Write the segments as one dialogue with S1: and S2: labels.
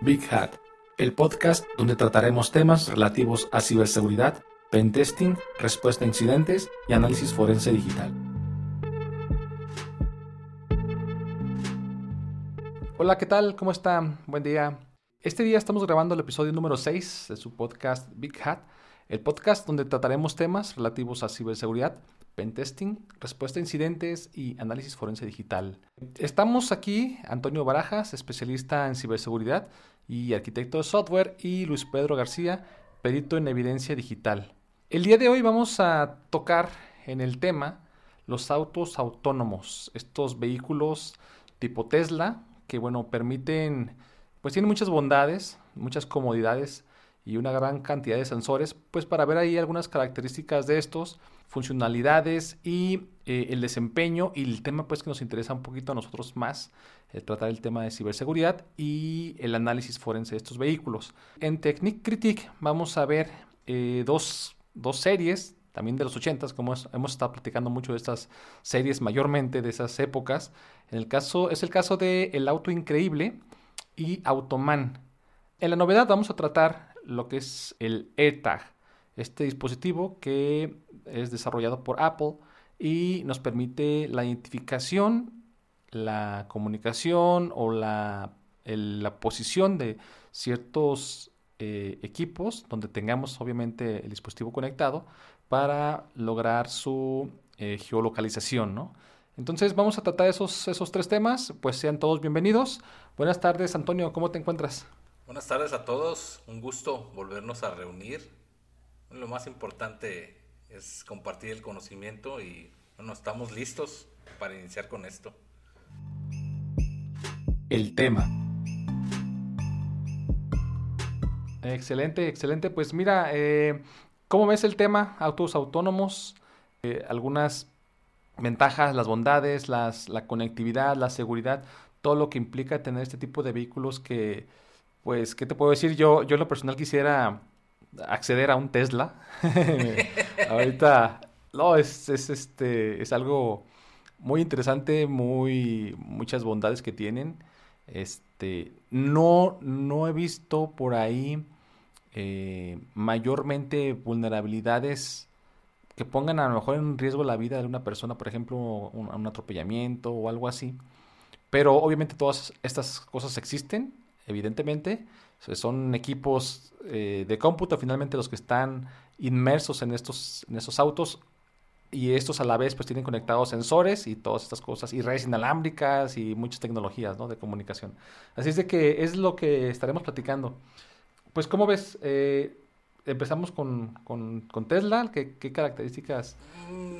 S1: Big Hat, el podcast donde trataremos temas relativos a ciberseguridad, pentesting, respuesta a incidentes y análisis forense digital.
S2: Hola, ¿qué tal? ¿Cómo están? Buen día. Este día estamos grabando el episodio número 6 de su podcast Big Hat, el podcast donde trataremos temas relativos a ciberseguridad, pentesting, respuesta a incidentes y análisis forense digital. Estamos aquí, Antonio Barajas, especialista en ciberseguridad y arquitecto de software, y Luis Pedro García, perito en evidencia digital. El día de hoy vamos a tocar en el tema los autos autónomos, estos vehículos tipo Tesla, que bueno, permiten, pues tienen muchas bondades, muchas comodidades y una gran cantidad de sensores, pues para ver ahí algunas características de estos, funcionalidades y eh, el desempeño y el tema pues que nos interesa un poquito a nosotros más, eh, tratar el tema de ciberseguridad y el análisis forense de estos vehículos. En Technic Critique vamos a ver eh, dos, dos, series, también de los 80 como hemos estado platicando mucho de estas series mayormente de esas épocas. En el caso, es el caso de El Auto Increíble y Automan. En la novedad vamos a tratar lo que es el AirTag, este dispositivo que es desarrollado por Apple y nos permite la identificación, la comunicación o la, la posición de ciertos eh, equipos donde tengamos obviamente el dispositivo conectado para lograr su eh, geolocalización, ¿no? Entonces vamos a tratar esos, esos tres temas, pues sean todos bienvenidos. Buenas tardes Antonio, ¿cómo te encuentras?
S3: Buenas tardes a todos, un gusto volvernos a reunir. Lo más importante es compartir el conocimiento y bueno, estamos listos para iniciar con esto.
S1: El tema.
S2: Excelente, excelente. Pues mira, eh, ¿cómo ves el tema? Autos autónomos, eh, algunas ventajas, las bondades, las, la conectividad, la seguridad, todo lo que implica tener este tipo de vehículos que pues, ¿qué te puedo decir? Yo, yo lo personal quisiera acceder a un Tesla. Ahorita, no, es, es, este, es algo muy interesante, muy, muchas bondades que tienen. Este, no, no he visto por ahí eh, mayormente vulnerabilidades que pongan a lo mejor en riesgo la vida de una persona, por ejemplo, un atropellamiento o algo así. Pero obviamente todas estas cosas existen evidentemente. Son equipos eh, de cómputo finalmente los que están inmersos en estos, en estos autos y estos a la vez pues tienen conectados sensores y todas estas cosas y redes inalámbricas y muchas tecnologías ¿no? de comunicación. Así es de que es lo que estaremos platicando. Pues como ves, eh, empezamos con, con, Tesla, ¿Qué, ¿Qué, características,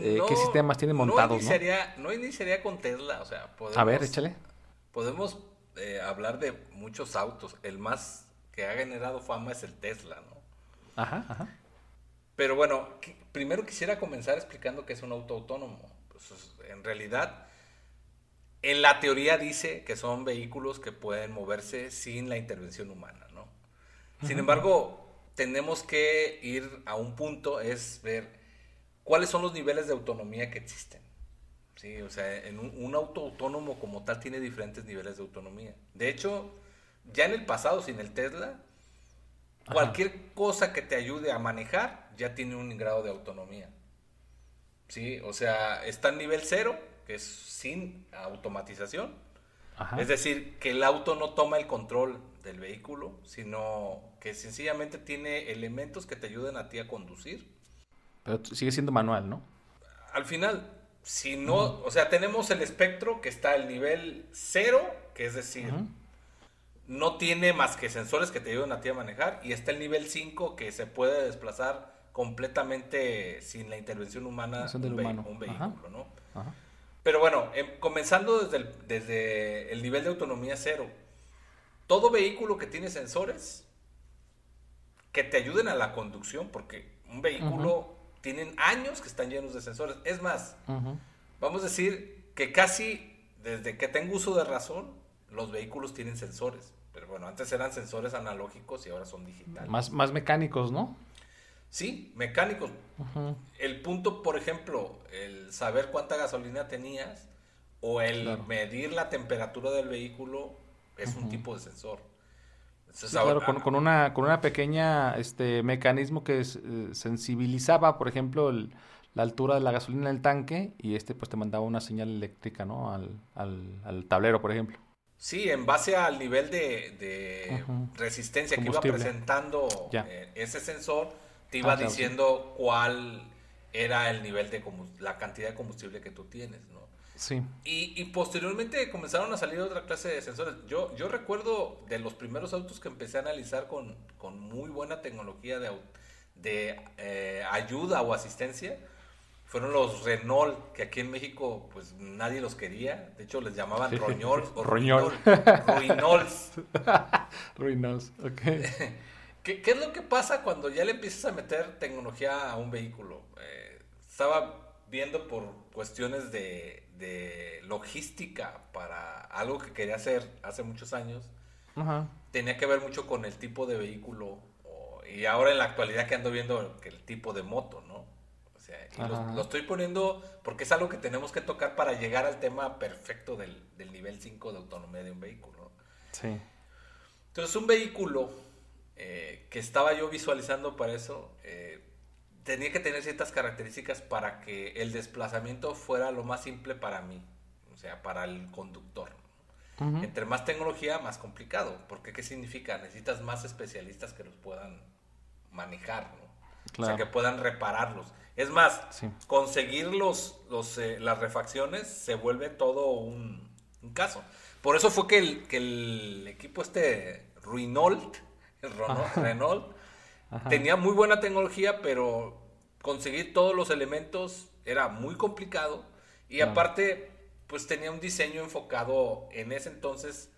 S2: eh, qué sistemas tienen montados?
S3: No iniciaría, ¿no? iniciaría con Tesla, o sea,
S2: podemos... A ver, échale.
S3: Podemos eh, hablar de muchos autos. El más que ha generado fama es el Tesla, ¿no?
S2: Ajá, ajá.
S3: Pero bueno, primero quisiera comenzar explicando qué es un auto autónomo. Pues, en realidad, en la teoría dice que son vehículos que pueden moverse sin la intervención humana, ¿no? Sin embargo, tenemos que ir a un punto, es ver cuáles son los niveles de autonomía que existen. Sí, o sea, en un, auto autónomo como tal tiene diferentes niveles de autonomía. De hecho, ya en el pasado, sin el Tesla, cualquier cosa que te ayude a manejar ya tiene un grado de autonomía. Sí, o sea, está en nivel cero, que es sin automatización. Es decir, que el auto no toma el control del vehículo, sino que sencillamente tiene elementos que te ayuden a ti a conducir.
S2: Pero sigue siendo manual, ¿no?
S3: Al final, si no, o sea, tenemos el espectro que está al nivel cero, que es decir, no tiene más que sensores que te ayudan a ti a manejar, y está el nivel 5 que se puede desplazar completamente sin la intervención humana
S2: un,
S3: un, vehículo, ¿no? Pero bueno, em, comenzando desde el, desde el nivel de autonomía cero, todo vehículo que tiene sensores que te ayuden a la conducción, porque un vehículo tienen años que están llenos de sensores. Es más, vamos a decir que casi desde que tengo uso de razón, los vehículos tienen sensores. Pero bueno, antes eran sensores analógicos y ahora son digitales.
S2: Más, más mecánicos, ¿no?
S3: Sí, mecánicos. El punto, por ejemplo, el saber cuánta gasolina tenías o el medir la temperatura del vehículo es un tipo de sensor.
S2: Claro, con, una, con una pequeña este, mecanismo que eh, sensibilizaba, por ejemplo, la altura de la gasolina en el tanque y este pues te mandaba una señal eléctrica, ¿no? Al, al, tablero, por ejemplo.
S3: Sí, en base al nivel de, resistencia que iba presentando eh, ese sensor, te iba ah, diciendo cuál era el nivel de la cantidad de combustible que tú tienes, ¿no?
S2: Sí.
S3: Y, posteriormente comenzaron a salir otra clase de sensores. Yo, yo recuerdo de los primeros autos que empecé a analizar con, con muy buena tecnología de, de eh, ayuda o asistencia, fueron los Renault, que aquí en México pues nadie los quería. De hecho les llamaban Roñol o
S2: Roñol.
S3: Ruinols.
S2: Ruinols, ok.
S3: ¿Qué, ¿Qué, es lo que pasa cuando ya le empiezas a meter tecnología a un vehículo? Eh, estaba viendo por cuestiones de, de logística para algo que quería hacer hace muchos años, tenía que ver mucho con el tipo de vehículo y ahora en la actualidad que ando viendo el tipo de moto, ¿no? O sea, lo, estoy poniendo porque es algo que tenemos que tocar para llegar al tema perfecto del, nivel 5 de autonomía de un vehículo.
S2: Sí.
S3: Entonces, un vehículo eh, que estaba yo visualizando para eso, eh, tenía que tener ciertas características para que el desplazamiento fuera lo más simple para mí, o sea, para el conductor. Entre más tecnología, más complicado, porque ¿qué significa? Necesitas más especialistas que los puedan manejar, ¿no? O sea, que puedan repararlos. Es más, conseguir los, eh, las refacciones se vuelve todo un, caso. Por eso fue que el, que el equipo este Renault, el Renault Tenía muy buena tecnología, pero conseguir todos los elementos era muy complicado. Y aparte, pues tenía un diseño enfocado en ese entonces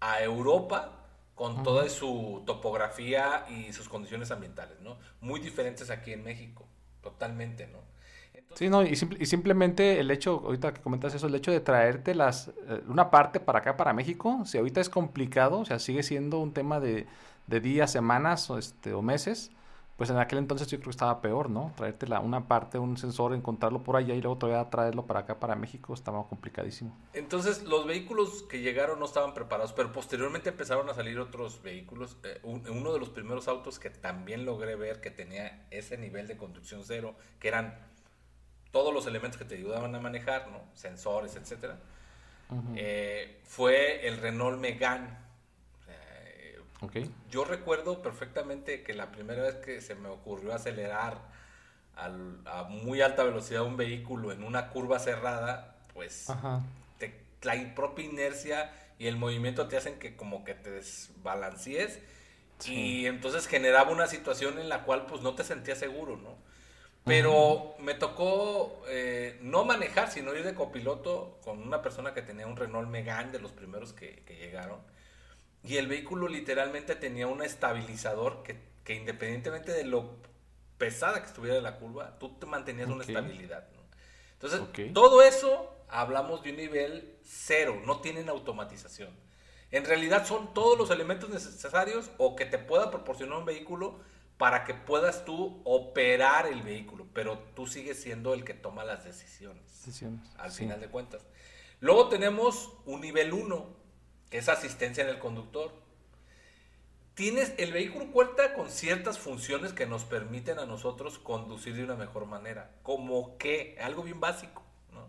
S3: a Europa con toda su topografía y sus condiciones ambientales, ¿no? Muy diferentes aquí en México, totalmente, ¿no?
S2: sí, no, y, simplemente el hecho, ahorita que comentas eso, el hecho de traerte las, eh, una parte para acá, para México, si ahorita es complicado, o sea, sigue siendo un tema de, de días, semanas o, este, o meses, pues en aquel entonces yo creo que estaba peor, ¿no? Traerte la, una parte, un sensor, encontrarlo por allá y luego todavía traerlo para acá, para México, estaba complicadísimo.
S3: Entonces los vehículos que llegaron no estaban preparados, pero posteriormente empezaron a salir otros vehículos. Eh, uno de los primeros autos que también logré ver que tenía ese nivel de conducción cero, que eran todos los elementos que te ayudaban a manejar, ¿no? Sensores, etcétera. Eh, fue el Renault Megane yo recuerdo perfectamente que la primera vez que se me ocurrió acelerar a muy alta velocidad un vehículo en una curva cerrada, pues la propia inercia y el movimiento te hacen que como que te desbalancees y entonces generaba una situación en la cual pues no te sentías seguro, ¿no? Pero me tocó eh, no manejar, sino ir de copiloto con una persona que tenía un Renault Megane de los primeros que llegaron. Y el vehículo literalmente tenía un estabilizador que, que independientemente de lo pesada que estuviera la curva, tú te mantenías una estabilidad. Entonces, todo eso hablamos de un nivel cero, no tienen automatización. En realidad son todos los elementos necesarios o que te pueda proporcionar un vehículo para que puedas tú operar el vehículo, pero tú sigues siendo el que toma las decisiones.
S2: decisiones
S3: al final de cuentas. Luego tenemos un nivel 1, que es asistencia en el conductor. Tienes, el vehículo cuenta con ciertas funciones que nos permiten a nosotros conducir de una mejor manera. Como que, algo bien básico, ¿no?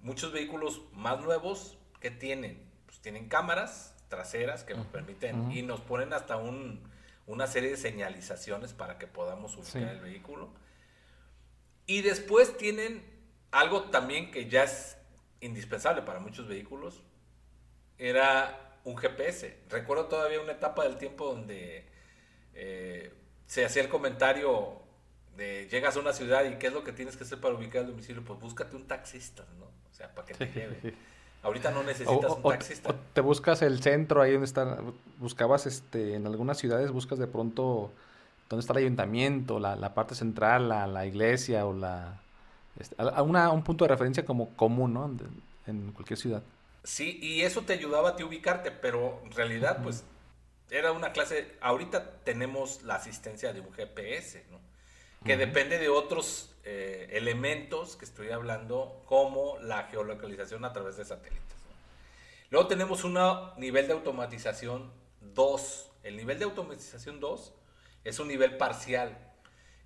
S3: Muchos vehículos más nuevos que tienen, pues tienen cámaras traseras que nos permiten y nos ponen hasta un, una serie de señalizaciones para que podamos ubicar el vehículo. Y después tienen algo también que ya es indispensable para muchos vehículos, era un GPS. Recuerdo todavía una etapa del tiempo donde eh, se hacía el comentario de llegas a una ciudad y qué es lo que tienes que hacer para ubicar el domicilio, pues búscate un taxista, ¿no? O sea, para que te lleve. Ahorita no necesitas un taxista.
S2: te buscas el centro ahí donde está, buscabas este, en algunas ciudades, buscas de pronto dónde está el ayuntamiento, la, la parte central, la, la iglesia o la... Este, una, un punto de referencia como común, ¿no? en cualquier ciudad.
S3: Sí, y eso te ayudaba a ti ubicarte, pero en realidad, pues, era una clase. Ahorita tenemos la asistencia de un GPS, ¿no? Que depende de otros eh, elementos que estoy hablando, como la geolocalización a través de satélites. Luego tenemos un nivel de automatización 2, El nivel de automatización 2 es un nivel parcial.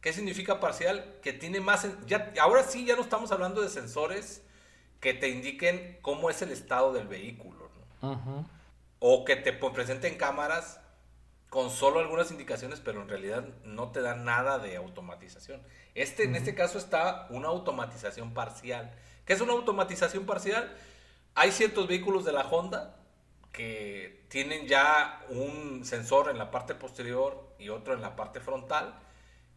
S3: ¿Qué significa parcial? Que tiene más... Ya, ahora sí, ya no estamos hablando de sensores que te indiquen cómo es el estado del vehículo. O que te presenten cámaras con solo algunas indicaciones, pero en realidad no te dan nada de automatización. Este, En este caso está una automatización parcial. ¿Qué es una automatización parcial? Hay ciertos vehículos de la Honda que tienen ya un sensor en la parte posterior y otro en la parte frontal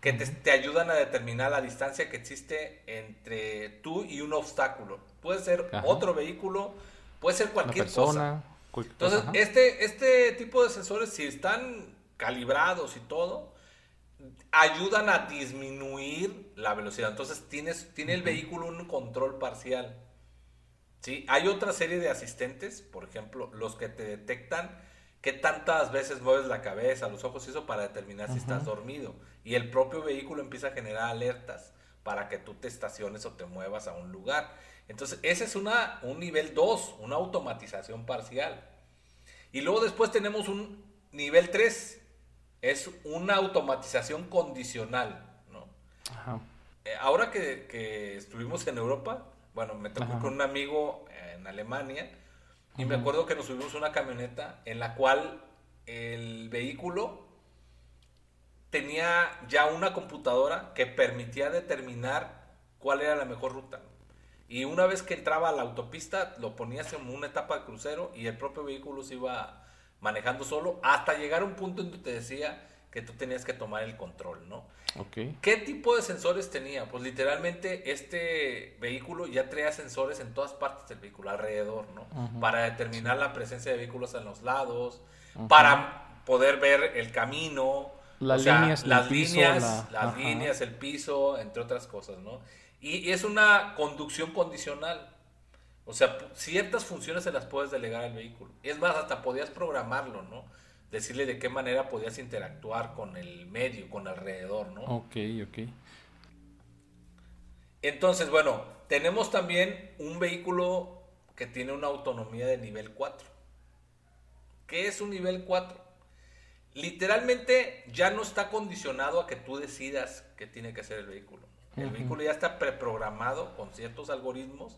S3: que te, ayudan a determinar la distancia que existe entre tú y un obstáculo. Puede ser otro vehículo, puede ser cualquier persona. cosa. Entonces, este, este tipo de sensores, si están calibrados y todo, ayudan a disminuir la velocidad. Entonces, tienes, tiene el vehículo un control parcial. ¿sí? Hay otra serie de asistentes, por ejemplo, los que te detectan qué tantas veces mueves la cabeza, los ojos y eso para determinar si estás dormido. Y el propio vehículo empieza a generar alertas para que tú te estaciones o te muevas a un lugar. Entonces, ese es una, un nivel 2, una automatización parcial. Y luego después tenemos un nivel 3, es una automatización condicional. ¿no? Eh, ahora que, estuvimos en Europa, bueno, me tocó con un amigo en Alemania, y me acuerdo que nos subimos una camioneta en la cual el vehículo tenía ya una computadora que permitía determinar cuál era la mejor ruta. Y una vez que entraba a la autopista, lo ponías en una etapa de crucero y el propio vehículo se iba manejando solo hasta llegar a un punto en donde te decía que tú tenías que tomar el control, ¿no?
S2: Okay.
S3: ¿Qué tipo de sensores tenía? Pues literalmente este vehículo ya traía sensores en todas partes del vehículo, alrededor, ¿no? Para determinar la presencia de vehículos en los lados, para poder ver el camino,
S2: las líneas,
S3: las líneas, las líneas, el piso, entre otras cosas, ¿no? Y, es una conducción condicional. O sea, ciertas funciones se las puedes delegar al vehículo. Es más, hasta podías programarlo, ¿no? decirle de qué manera podías interactuar con el medio, con alrededor, ¿no?
S2: Ok, ok.
S3: Entonces, bueno, tenemos también un vehículo que tiene una autonomía de nivel 4. ¿Qué es un nivel 4? Literalmente ya no está condicionado a que tú decidas qué tiene que hacer el vehículo. El vehículo ya está preprogramado con ciertos algoritmos.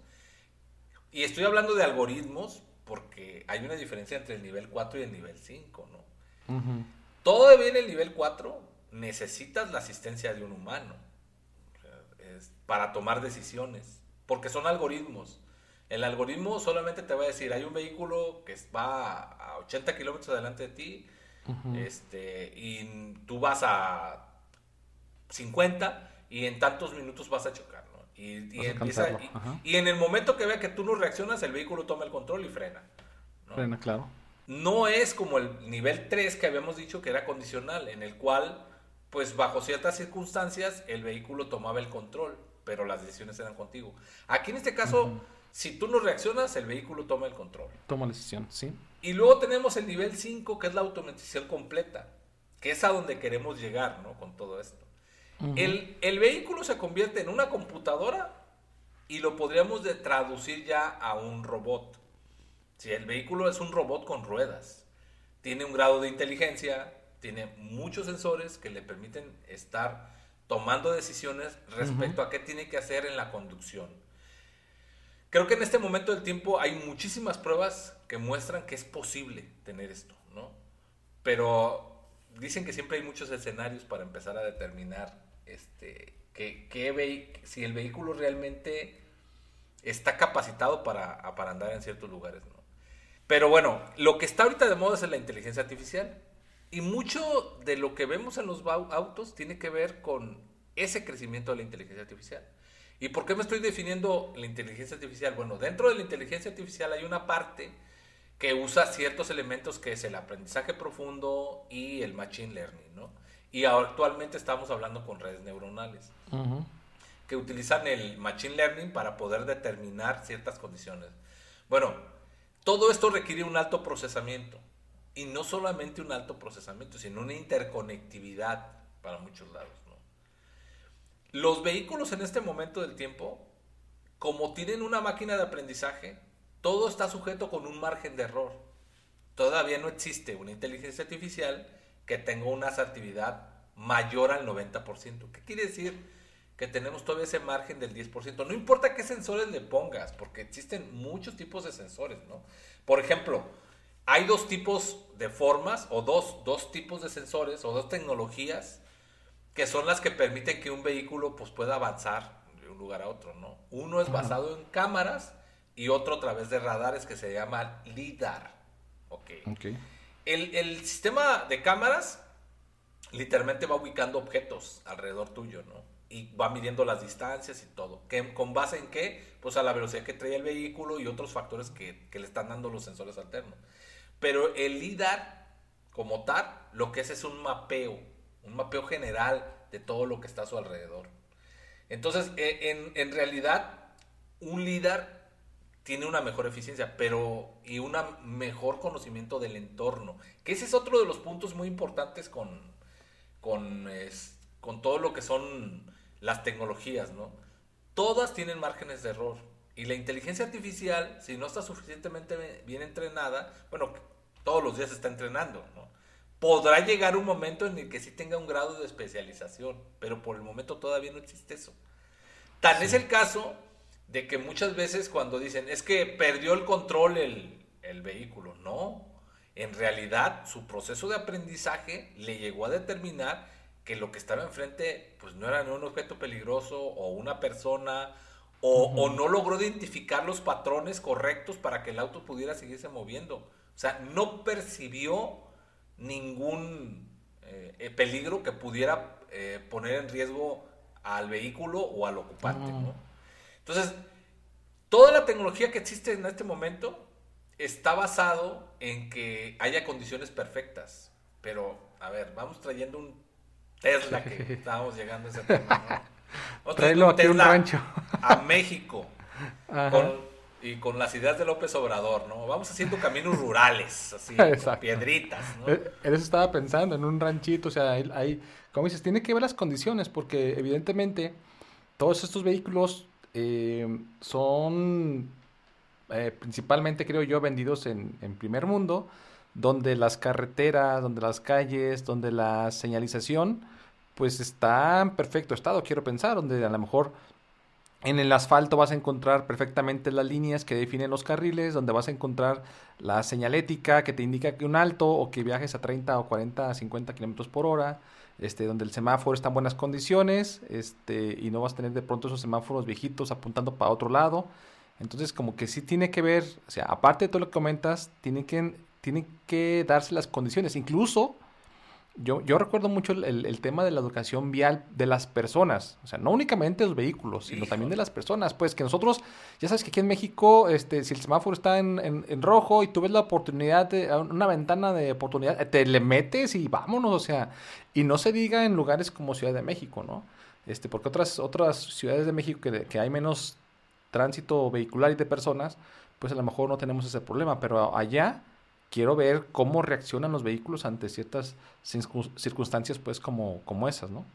S3: Y estoy hablando de algoritmos porque hay una diferencia entre el nivel 4 y el nivel 5, ¿no? Todo bien el nivel 4 necesitas la asistencia de un humano para tomar decisiones, porque son algoritmos. El algoritmo solamente te va a decir, hay un vehículo que va a 80 kilómetros adelante de ti, este, y tú vas a 50 y en tantos minutos vas a chocar. Y, y, en el momento que vea que tú no reaccionas, el vehículo toma el control y frena.
S2: Frena, claro
S3: no es como el nivel 3 que habíamos dicho que era condicional, en el cual, pues bajo ciertas circunstancias, el vehículo tomaba el control, pero las decisiones eran contigo. Aquí en este caso, si tú no reaccionas, el vehículo toma el control.
S2: Toma la decisión, sí.
S3: Y luego tenemos el nivel 5, que es la automatización completa, que es a donde queremos llegar, ¿no? Con todo esto. el, el, vehículo se convierte en una computadora y lo podríamos de traducir ya a un robot. Si el vehículo es un robot con ruedas, tiene un grado de inteligencia, tiene muchos sensores que le permiten estar tomando decisiones respecto a qué tiene que hacer en la conducción. Creo que en este momento del tiempo hay muchísimas pruebas que muestran que es posible tener esto, ¿no? Pero dicen que siempre hay muchos escenarios para empezar a determinar este, que, si el vehículo realmente está capacitado para, para andar en ciertos lugares, ¿no? Pero bueno, lo que está ahorita de moda es la inteligencia artificial. Y mucho de lo que vemos en los autos tiene que ver con ese crecimiento de la inteligencia artificial. ¿Y por qué me estoy definiendo la inteligencia artificial? Bueno, dentro de la inteligencia artificial hay una parte que usa ciertos elementos que es el aprendizaje profundo y el machine learning, ¿no? Y actualmente estamos hablando con redes neuronales que utilizan el machine learning para poder determinar ciertas condiciones. Bueno, todo esto requiere un alto procesamiento. Y no solamente un alto procesamiento, sino una interconectividad para muchos lados. Los vehículos en este momento del tiempo, como tienen una máquina de aprendizaje, todo está sujeto con un margen de error. todavía no existe una inteligencia artificial que tenga una asertividad mayor al 90%. ¿Qué quiere decir? Que tenemos todavía ese margen del 10%. No importa qué sensores le pongas, porque existen muchos tipos de sensores, ¿no? Por ejemplo, hay dos tipos de formas o dos, dos tipos de sensores o dos tecnologías que son las que permiten que un vehículo pues, pueda avanzar de un lugar a otro, ¿no? Uno es basado en cámaras y otro a través de radares que se llama LIDAR. Ok. okay. El, el, sistema de cámaras literalmente va ubicando objetos alrededor tuyo, ¿no? Y va midiendo las distancias y todo. ¿Qué, ¿Con base en qué? Pues a la velocidad que trae el vehículo y otros factores que, que le están dando los sensores alternos. Pero el LIDAR, como tal, lo que es es un mapeo un mapeo general de todo lo que está a su alrededor. Entonces, e, en, realidad, un líder tiene una mejor eficiencia, pero y un mejor conocimiento del entorno. Que ese es otro de los puntos muy importantes con, con, con todo lo que son las tecnologías, ¿no? Todas tienen márgenes de error. Y la inteligencia artificial, si no está suficientemente bien entrenada, bueno, todos los días se está entrenando, ¿no? Podrá llegar un momento en el que sí tenga un grado de especialización, pero por el momento todavía no existe eso. Tal es el caso de que muchas veces cuando dicen, es que perdió el control el, el vehículo, no, en realidad su proceso de aprendizaje le llegó a determinar que lo que estaba enfrente pues no era ni un objeto peligroso o una persona o, o, no logró identificar los patrones correctos para que el auto pudiera seguirse moviendo. O sea, no percibió ningún eh, peligro que pudiera eh, poner en riesgo al vehículo o al ocupante. Entonces, toda la tecnología que existe en este momento está basado en que haya condiciones perfectas. Pero, a ver, vamos trayendo un Tesla que estábamos llegando a ese tema.
S2: ¿no? un rancho.
S3: a México. Con y con las ideas de López Obrador, ¿no? Vamos haciendo caminos rurales, así, con piedritas, ¿no?
S2: Eh, eso estaba pensando, en un ranchito, o sea, hay, como dices, tiene que ver las condiciones, porque evidentemente todos estos vehículos eh, son eh, principalmente, creo yo, vendidos en, en primer mundo, donde las carreteras, donde las calles, donde la señalización, pues está en perfecto estado, quiero pensar, donde a lo mejor en el asfalto vas a encontrar perfectamente las líneas que definen los carriles, donde vas a encontrar la señalética que te indica que un alto o que viajes a 30 o 40, 50 kilómetros por hora, este, donde el semáforo está en buenas condiciones, este, y no vas a tener de pronto esos semáforos viejitos apuntando para otro lado. Entonces, como que sí tiene que ver, o sea, aparte de todo lo que comentas, tiene que, tiene que darse las condiciones. Incluso yo, yo recuerdo mucho el, tema de la educación vial de las personas, o sea, no únicamente los vehículos, sino también de las personas, pues que nosotros, ya sabes que aquí en México, este, si el semáforo está en, en, rojo y tú ves la oportunidad, de, una ventana de oportunidad, te le metes y vámonos, o sea, y no se diga en lugares como Ciudad de México, ¿no? Este, porque otras, otras ciudades de México que, que hay menos tránsito vehicular y de personas, pues a lo mejor no tenemos ese problema, pero allá quiero ver cómo reaccionan los vehículos ante ciertas circunstancias pues como, como esas, ¿no?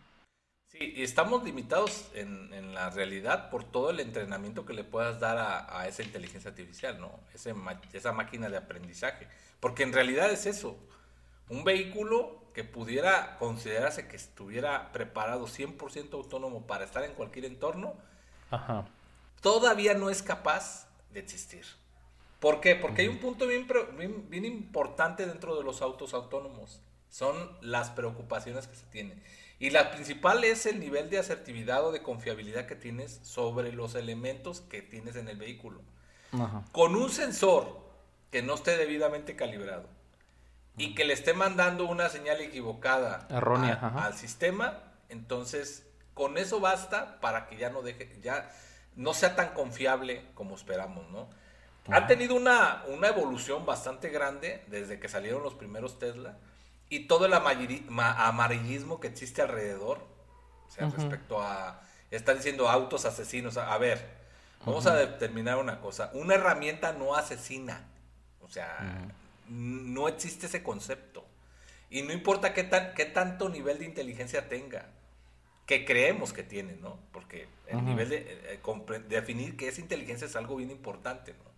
S3: Sí, y estamos limitados en, en, la realidad por todo el entrenamiento que le puedas dar a, a esa inteligencia artificial, ¿no? Ese, esa máquina de aprendizaje. Porque en realidad es eso. Un vehículo que pudiera considerarse que estuviera preparado 100% autónomo para estar en cualquier entorno, todavía no es capaz de existir. ¿Por qué? Porque hay un punto bien, bien, importante dentro de los autos autónomos. Son las preocupaciones que se tienen. Y la principal es el nivel de asertividad o de confiabilidad que tienes sobre los elementos que tienes en el vehículo. Con un sensor que no esté debidamente calibrado y que le esté mandando una señal equivocada
S2: Errónea,
S3: al sistema, entonces con eso basta para que ya no deje, ya no sea tan confiable como esperamos, ¿no? Ha tenido una, evolución bastante grande desde que salieron los primeros Tesla y todo el amarillismo que existe alrededor, o sea, respecto a, están diciendo autos asesinos. A, ver, vamos a determinar una cosa, una herramienta no asesina, o sea, no existe ese concepto. Y no importa qué, tan, qué tanto nivel de inteligencia tenga, que creemos que tiene, ¿no? Porque el nivel de eh, definir qué es inteligencia es algo bien importante, ¿no?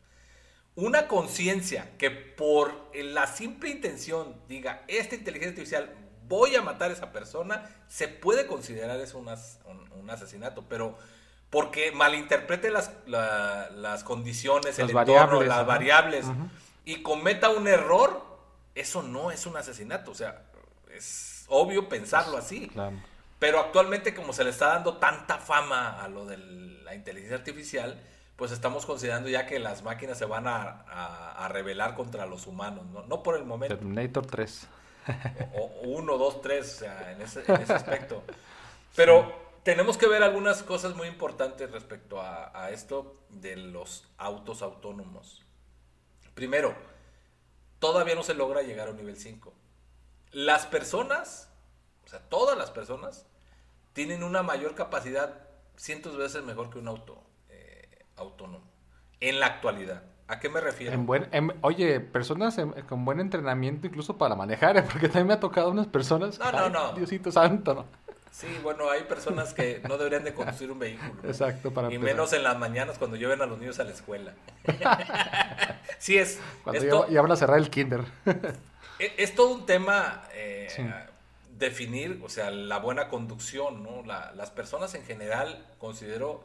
S3: Una conciencia que por la simple intención diga, esta inteligencia artificial voy a matar a esa persona, se puede considerar eso un, un, asesinato, pero porque malinterprete las, las condiciones, el entorno, las variables y cometa un error, eso no es un asesinato, o sea, es obvio pensarlo así. Pero actualmente como se le está dando tanta fama a lo de la inteligencia artificial, pues estamos considerando ya que las máquinas se van a, rebelar contra los humanos, ¿no? No por el momento.
S2: Terminator 3.
S3: O, 1, 2, 3, o sea, en ese, aspecto. Pero tenemos que ver algunas cosas muy importantes respecto a, esto de los autos autónomos. Primero, todavía no se logra llegar a un nivel 5. Las personas, o sea, todas las personas, tienen una mayor capacidad cientos veces mejor que un auto autónomo en la actualidad. ¿A qué me refiero?
S2: En buen, oye, personas con buen entrenamiento incluso para manejar, ¿eh? porque también me ha tocado unas personas.
S3: No, no, no.
S2: Diosito santo, ¿no?
S3: Sí, bueno, hay personas que no deberían de conducir un vehículo.
S2: Exacto,
S3: para Y menos en las mañanas cuando lleven a los niños a la escuela. sí, es...
S2: Cuando ya, van a cerrar el kinder.
S3: E, es, todo un tema eh, definir, o sea, la buena conducción, ¿no? las personas en general, considero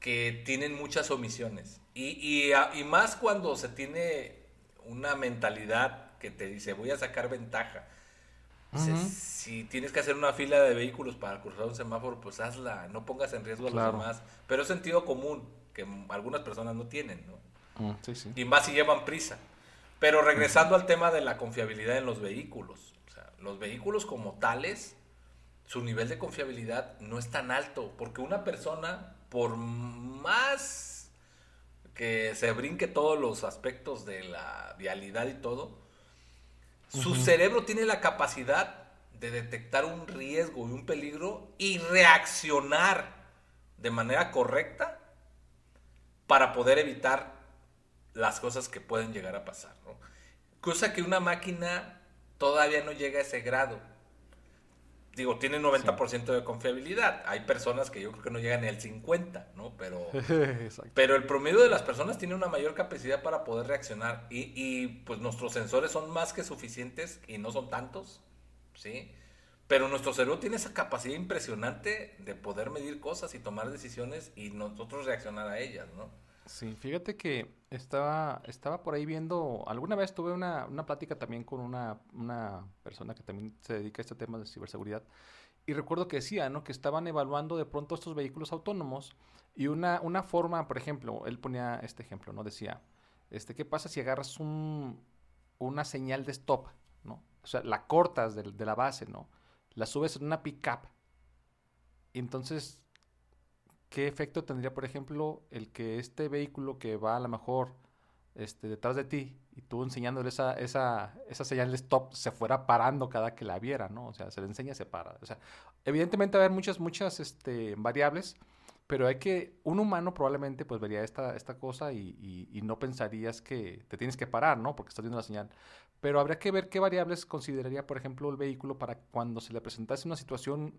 S3: que tienen muchas omisiones. Y, y, más cuando se tiene una mentalidad que te dice voy a sacar ventaja. si, tienes que hacer una fila de vehículos para cruzar un semáforo, pues hazla, no pongas en riesgo a los demás. Pero es sentido común, que algunas personas no tienen, ¿no?
S2: Mm,
S3: y más si llevan prisa. Pero regresando al tema de la confiabilidad en los vehículos. O sea, los vehículos como tales, su nivel de confiabilidad no es tan alto, porque una persona por más que se brinque todos los aspectos de la vialidad y todo, su cerebro tiene la capacidad de detectar un riesgo y un peligro y reaccionar de manera correcta para poder evitar las cosas que pueden llegar a pasar. Cosa que una máquina todavía no llega a ese grado digo, tiene 90% de confiabilidad. Hay personas que yo creo que no llegan ni al 50, ¿no? Pero, pero el promedio de las personas tiene una mayor capacidad para poder reaccionar. Y, y, pues nuestros sensores son más que suficientes y no son tantos, ¿sí? Pero nuestro cerebro tiene esa capacidad impresionante de poder medir cosas y tomar decisiones y nosotros reaccionar a ellas, ¿no?
S2: Sí, fíjate que estaba, estaba por ahí viendo, alguna vez tuve una, una plática también con una, una, persona que también se dedica a este tema de ciberseguridad y recuerdo que decía, ¿no? Que estaban evaluando de pronto estos vehículos autónomos y una, una forma, por ejemplo, él ponía este ejemplo, ¿no? Decía, este, ¿qué pasa si agarras un, una señal de stop, ¿no? O sea, la cortas de, de la base, ¿no? La subes en una pickup entonces ¿qué efecto tendría, por ejemplo, el que este vehículo que va a lo mejor este, detrás de ti y tú enseñándole esa, esa, esa señal de stop se fuera parando cada que la viera, ¿no? O sea, se le enseña, se para. O sea, evidentemente va a haber muchas, muchas este, variables, pero hay que, un humano probablemente pues vería esta, esta cosa y, y, no pensarías que te tienes que parar, ¿no? Porque estás viendo la señal. Pero habría que ver qué variables consideraría, por ejemplo, el vehículo para cuando se le presentase una situación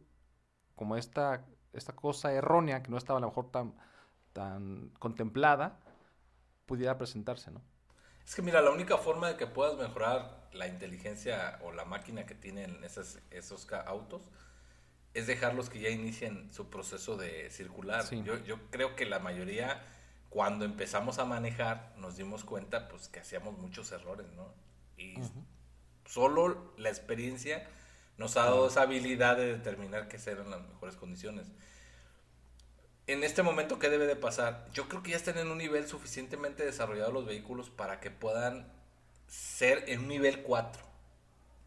S2: como esta esta cosa errónea que no estaba a lo mejor tan, tan contemplada pudiera presentarse, ¿no?
S3: Es que mira, la única forma de que puedas mejorar la inteligencia o la máquina que tienen esos, esos autos es dejarlos que ya inicien su proceso de circular. Yo, yo creo que la mayoría, cuando empezamos a manejar, nos dimos cuenta pues que hacíamos muchos errores, ¿no? Y solo la experiencia nos ha dado esa habilidad de determinar qué serán las mejores condiciones. En este momento, ¿qué debe de pasar? Yo creo que ya están en un nivel suficientemente desarrollado los vehículos para que puedan ser en un nivel 4.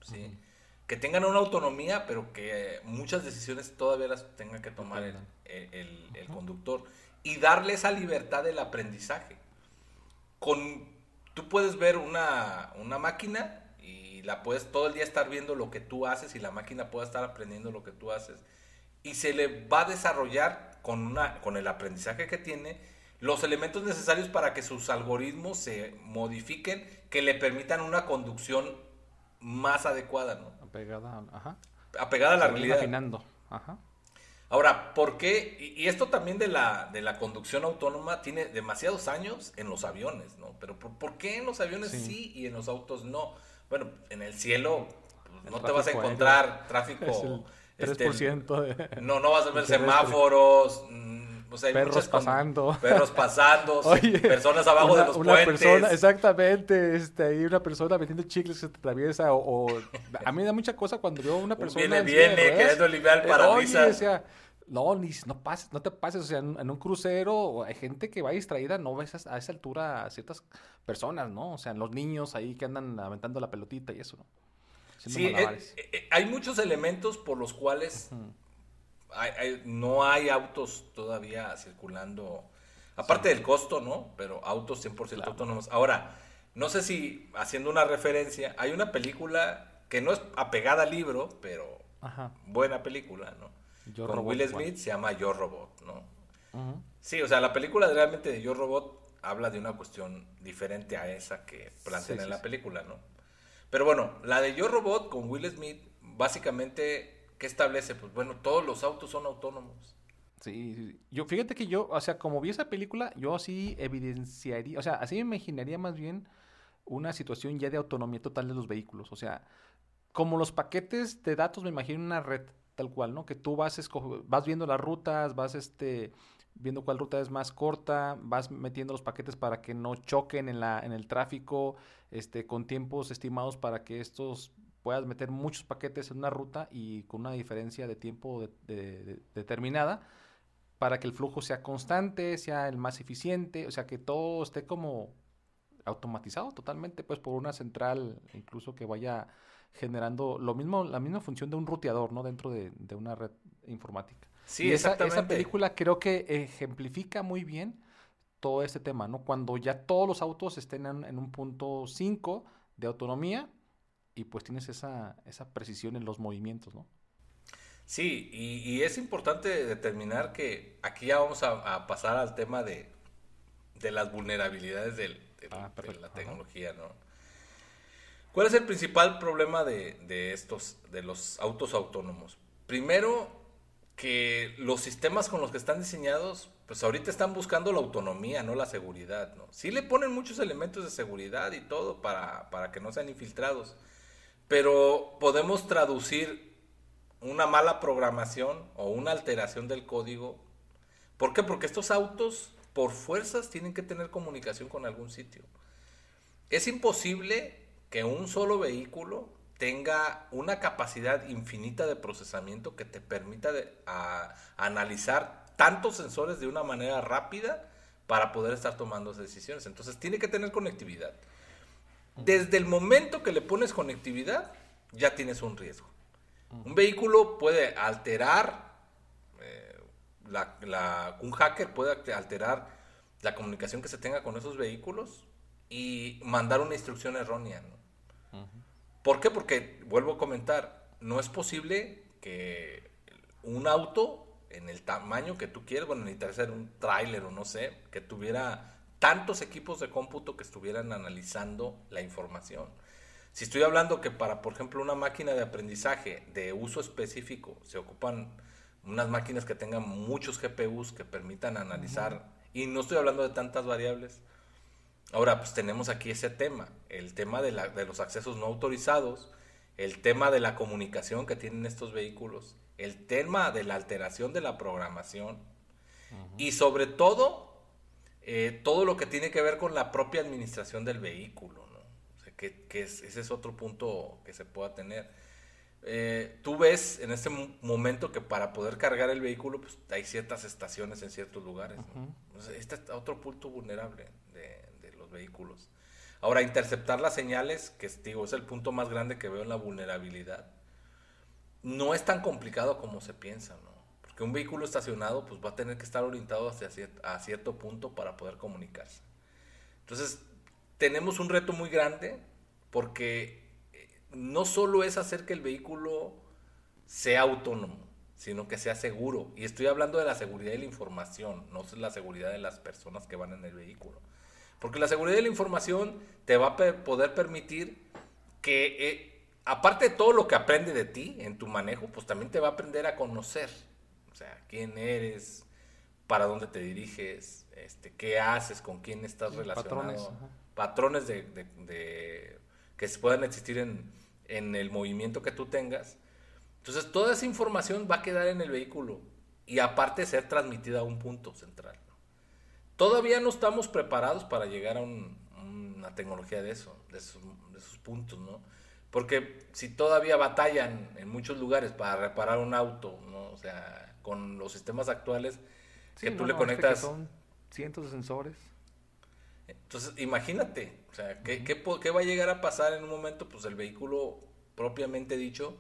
S3: ¿sí? Que tengan una autonomía, pero que muchas decisiones todavía las tenga que tomar el, el, conductor. Y darle esa libertad del aprendizaje. Con, tú puedes ver una, una máquina la puedes todo el día estar viendo lo que tú haces y la máquina puede estar aprendiendo lo que tú haces. Y se le va a desarrollar con, una, con el aprendizaje que tiene los elementos necesarios para que sus algoritmos se modifiquen, que le permitan una conducción más adecuada, ¿no?
S2: Apegada, ajá.
S3: Apegada a la realidad.
S2: Afinando, ajá.
S3: Ahora, ¿por qué? Y, esto también de la, de la conducción autónoma tiene demasiados años en los aviones, ¿no? Pero ¿por, qué en los aviones sí. y en los autos no? Bueno, en el cielo pues, no te vas a encontrar tráfico...
S2: 3%
S3: este, No, no vas a ver semáforos...
S2: Mm, perros pasando.
S3: Perros pasando, personas abajo de los una
S2: Persona, exactamente, este, hay una persona metiendo chicles que se atraviesa o, a mí me da mucha cosa cuando veo una persona
S3: viene, viene, queriendo limpiar el eh, parabrisas.
S2: No, ni, no pases, no te pases, o sea, en, un crucero hay gente que va distraída, no ves a, esa altura a ciertas personas, ¿no? O sea, los niños ahí que andan aventando la pelotita y eso, ¿no?
S3: sí, eh, eh, hay muchos elementos por los cuales no hay autos todavía circulando, aparte del costo, ¿no? Pero autos 100% autónomos. Ahora, no sé si haciendo una referencia, hay una película que no es apegada al libro, pero buena película, ¿no? Con Will Smith se llama Yo Robot, ¿no? Sí, o sea, la película realmente de Yo Robot habla de una cuestión diferente a esa que plantean en la película, ¿no? Pero bueno, la de Yo Robot con Will Smith, básicamente, ¿qué establece? Pues bueno, todos los autos son autónomos.
S2: Sí, yo fíjate que yo, o sea, como vi esa película, yo así evidenciaría, o sea, así me imaginaría más bien una situación ya de autonomía total de los vehículos, o sea, como los paquetes de datos, me imagino una red tal cual, ¿no? Que tú vas, vas viendo las rutas, vas este, viendo cuál ruta es más corta, vas metiendo los paquetes para que no choquen en, la, en el tráfico, este, con tiempos estimados para que estos puedas meter muchos paquetes en una ruta y con una diferencia de tiempo determinada para que el flujo sea constante, sea el más eficiente, o sea, que todo esté como automatizado totalmente, pues por una central, incluso que vaya generando lo mismo, la misma función de un ruteador, ¿no? Dentro de, una red informática.
S3: Sí,
S2: y esa,
S3: esa,
S2: película creo que ejemplifica muy bien todo este tema, ¿no? Cuando ya todos los autos estén en, un punto 5 de autonomía y pues tienes esa, esa precisión en los movimientos, ¿no?
S3: Sí, y, es importante determinar que aquí ya vamos a, pasar al tema de, de las vulnerabilidades del, ah, de la tecnología, ¿no? ¿Cuál es el principal problema de, estos, de los autos autónomos? Primero, que los sistemas con los que están diseñados, pues ahorita están buscando la autonomía, no la seguridad, ¿no? Sí le ponen muchos elementos de seguridad y todo para, para que no sean infiltrados, pero podemos traducir una mala programación o una alteración del código. ¿Por qué? Porque estos autos, por fuerzas, tienen que tener comunicación con algún sitio. Es imposible que un solo vehículo tenga una capacidad infinita de procesamiento que te permita analizar tantos sensores de una manera rápida para poder estar tomando esas decisiones. Entonces tiene que tener conectividad. Desde el momento que le pones conectividad, ya tienes un riesgo. Un vehículo puede alterar, eh, un hacker puede alterar la comunicación que se tenga con esos vehículos y mandar una instrucción errónea. ¿Por qué? Porque, vuelvo a comentar, no es posible que un auto en el tamaño que tú quieres, bueno, necesitaría ser un tráiler o no sé, que tuviera tantos equipos de cómputo que estuvieran analizando la información. Si estoy hablando que para, por ejemplo, una máquina de aprendizaje de uso específico se ocupan unas máquinas que tengan muchos GPUs que permitan analizar, y no estoy hablando de tantas variables, Ahora, pues tenemos aquí ese tema, el tema de, los accesos no autorizados, el tema de la comunicación que tienen estos vehículos, el tema de la alteración de la programación y sobre todo eh, todo lo que tiene que ver con la propia administración del vehículo, ¿no? O sea, que, ese es otro punto que se pueda tener. Eh, tú ves en este momento que para poder cargar el vehículo pues, hay ciertas estaciones en ciertos lugares. este es otro punto vulnerable vehículos. Ahora, interceptar las señales, que digo, es el punto más grande que veo en la vulnerabilidad, no es tan complicado como se piensa, ¿no? Porque un vehículo estacionado pues va a tener que estar orientado hacia cierto punto para poder comunicarse. Entonces, tenemos un reto muy grande porque eh, no solo es hacer que el vehículo sea autónomo, sino que sea seguro. Y estoy hablando de la seguridad de la información, no la seguridad de las personas que van en el vehículo. Porque la seguridad de la información te va a poder permitir que, eh, aparte de todo lo que aprende de ti en tu manejo, pues también te va a aprender a conocer. Sea, quién eres, para dónde te diriges, este, qué haces, con quién estás relacionado.
S2: patrones,
S3: Patrones, de, de- de- que puedan existir en, en el movimiento que tú tengas. Entonces, toda esa información va a quedar en el vehículo y aparte ser transmitida a un punto central. Todavía no estamos preparados para llegar a un- una tecnología de eso, de esos, de esos puntos, ¿no? Porque si todavía batallan en muchos lugares para reparar un auto, ¿no? O sea, con los sistemas actuales
S2: Sí,
S3: que
S2: no,
S3: tú le
S2: no, es que
S3: conectas.
S2: son cientos de sensores.
S3: Entonces, imagínate, o sea, ¿qué, qué po- qué va a llegar a pasar en un momento? Pues el vehículo, propiamente dicho,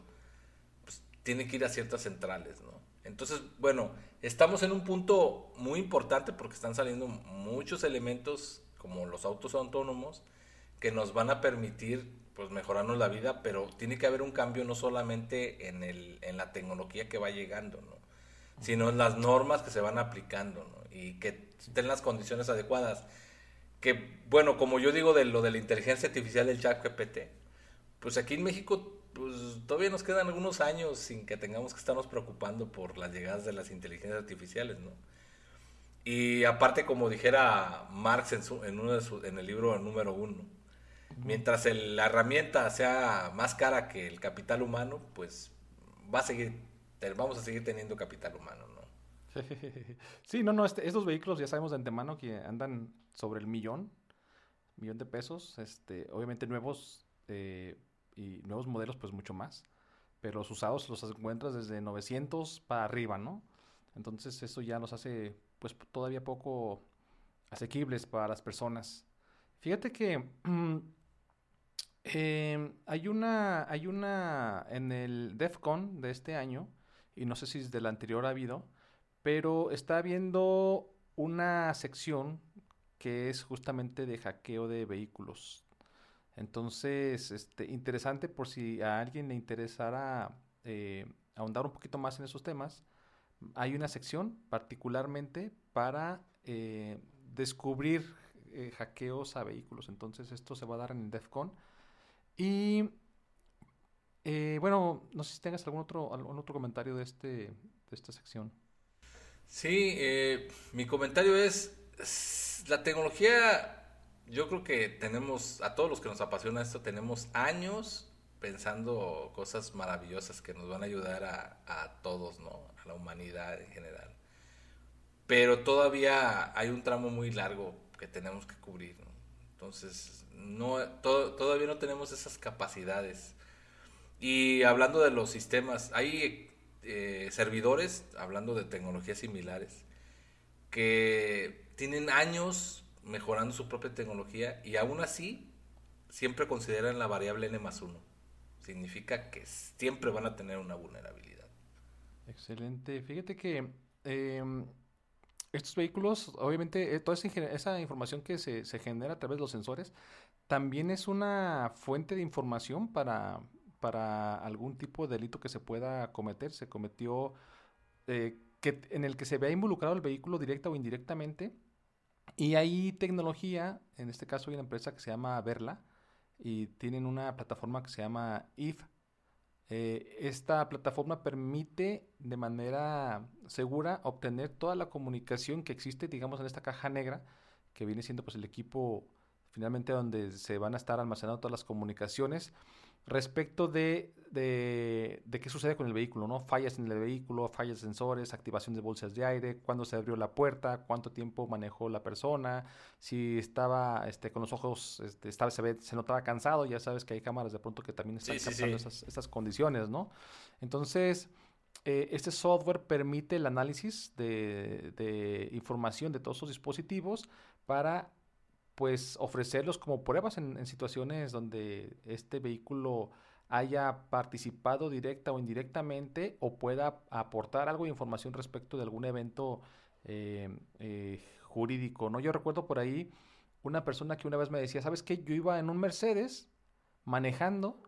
S3: pues tiene que ir a ciertas centrales, ¿no? Entonces, bueno, estamos en un punto muy importante porque están saliendo muchos elementos como los autos autónomos que nos van a permitir pues mejorarnos la vida, pero tiene que haber un cambio no solamente en, el, en la tecnología que va llegando, ¿no? Sino en las normas que se van aplicando ¿no? y que estén las condiciones adecuadas. Que, bueno, como yo digo de lo de la inteligencia artificial del chat GPT, pues aquí en México pues todavía nos quedan algunos años sin que tengamos que estarnos preocupando por las llegadas de las inteligencias artificiales, ¿no? Y aparte, como dijera Marx en, su, en, uno de su- en el libro número uno, mientras el- la herramienta sea más cara que el capital humano, pues va a seguir, vamos a seguir teniendo capital humano, ¿no?
S2: Sí, no, no, estos vehículos ya sabemos de antemano que andan sobre el millón, millón de pesos, este, obviamente nuevos eh, y nuevos modelos pues mucho más, pero los usados los encuentras desde 900 para arriba, ¿no? Entonces eso ya los hace pues todavía poco asequibles para las personas. Fíjate que eh, hay una, hay una en el DEF CON de este año, y no sé si es del anterior ha habido, pero está habiendo una sección que es justamente de hackeo de vehículos. Entonces, este, interesante por si a alguien le interesara eh, ahondar un poquito más en esos temas. Hay una sección particularmente para eh, descubrir eh, hackeos a vehículos. Entonces, esto se va a dar en el DEFCON. Y eh, bueno, no sé si tengas algún otro, algún otro comentario de, este, de esta sección.
S3: Sí, eh, mi comentario es, la tecnología, yo creo que tenemos, a todos los que nos apasiona esto, tenemos años pensando cosas maravillosas que nos van a ayudar a, a todos, ¿no? A la humanidad en general. Pero todavía hay un tramo muy largo que tenemos que cubrir, ¿no? Entonces, no, to- todavía no tenemos esas capacidades. Y hablando de los sistemas, hay eh, servidores, hablando de tecnologías similares, que tienen años mejorando su propia tecnología y aún así siempre consideran la variable n más 1. Significa que siempre van a tener una vulnerabilidad.
S2: Excelente. Fíjate que em, estos vehículos, obviamente, eh, toda esa, esa información que se, se genera a través de los sensores, también es una fuente de información para, para algún tipo de delito que se pueda cometer. Se cometió, eh, que, en el que se vea involucrado el vehículo directa o indirectamente. Y hay tecnología, en este caso hay una empresa que se llama Verla, y tienen una plataforma que se llama IF, eh, esta plataforma permite de manera segura obtener toda la comunicación que existe, digamos, en esta caja negra, que viene siendo pues el equipo finalmente donde se van a estar almacenando todas las comunicaciones respecto de, de, de qué sucede con el vehículo, ¿no? Fallas en el vehículo, fallas de sensores, activación de bolsas de aire, cuándo se abrió la puerta, cuánto tiempo manejó la persona, si estaba este, con los ojos, este, estaba, se, ve- se notaba cansado, ya sabes que hay cámaras de pronto que también están
S3: Sí, sí,
S2: captando
S3: sí.
S2: esas, esas condiciones, ¿no? Entonces, eh, este software permite el análisis de, de información de todos esos dispositivos para pues ofrecerlos como pruebas en, en situaciones donde este vehículo haya participado directa o indirectamente o pueda aportar algo de información respecto de algún evento eh, eh, jurídico, ¿no? Yo recuerdo por ahí una persona que una vez me decía, ¿sabes qué? Yo iba en un Mercedes manejando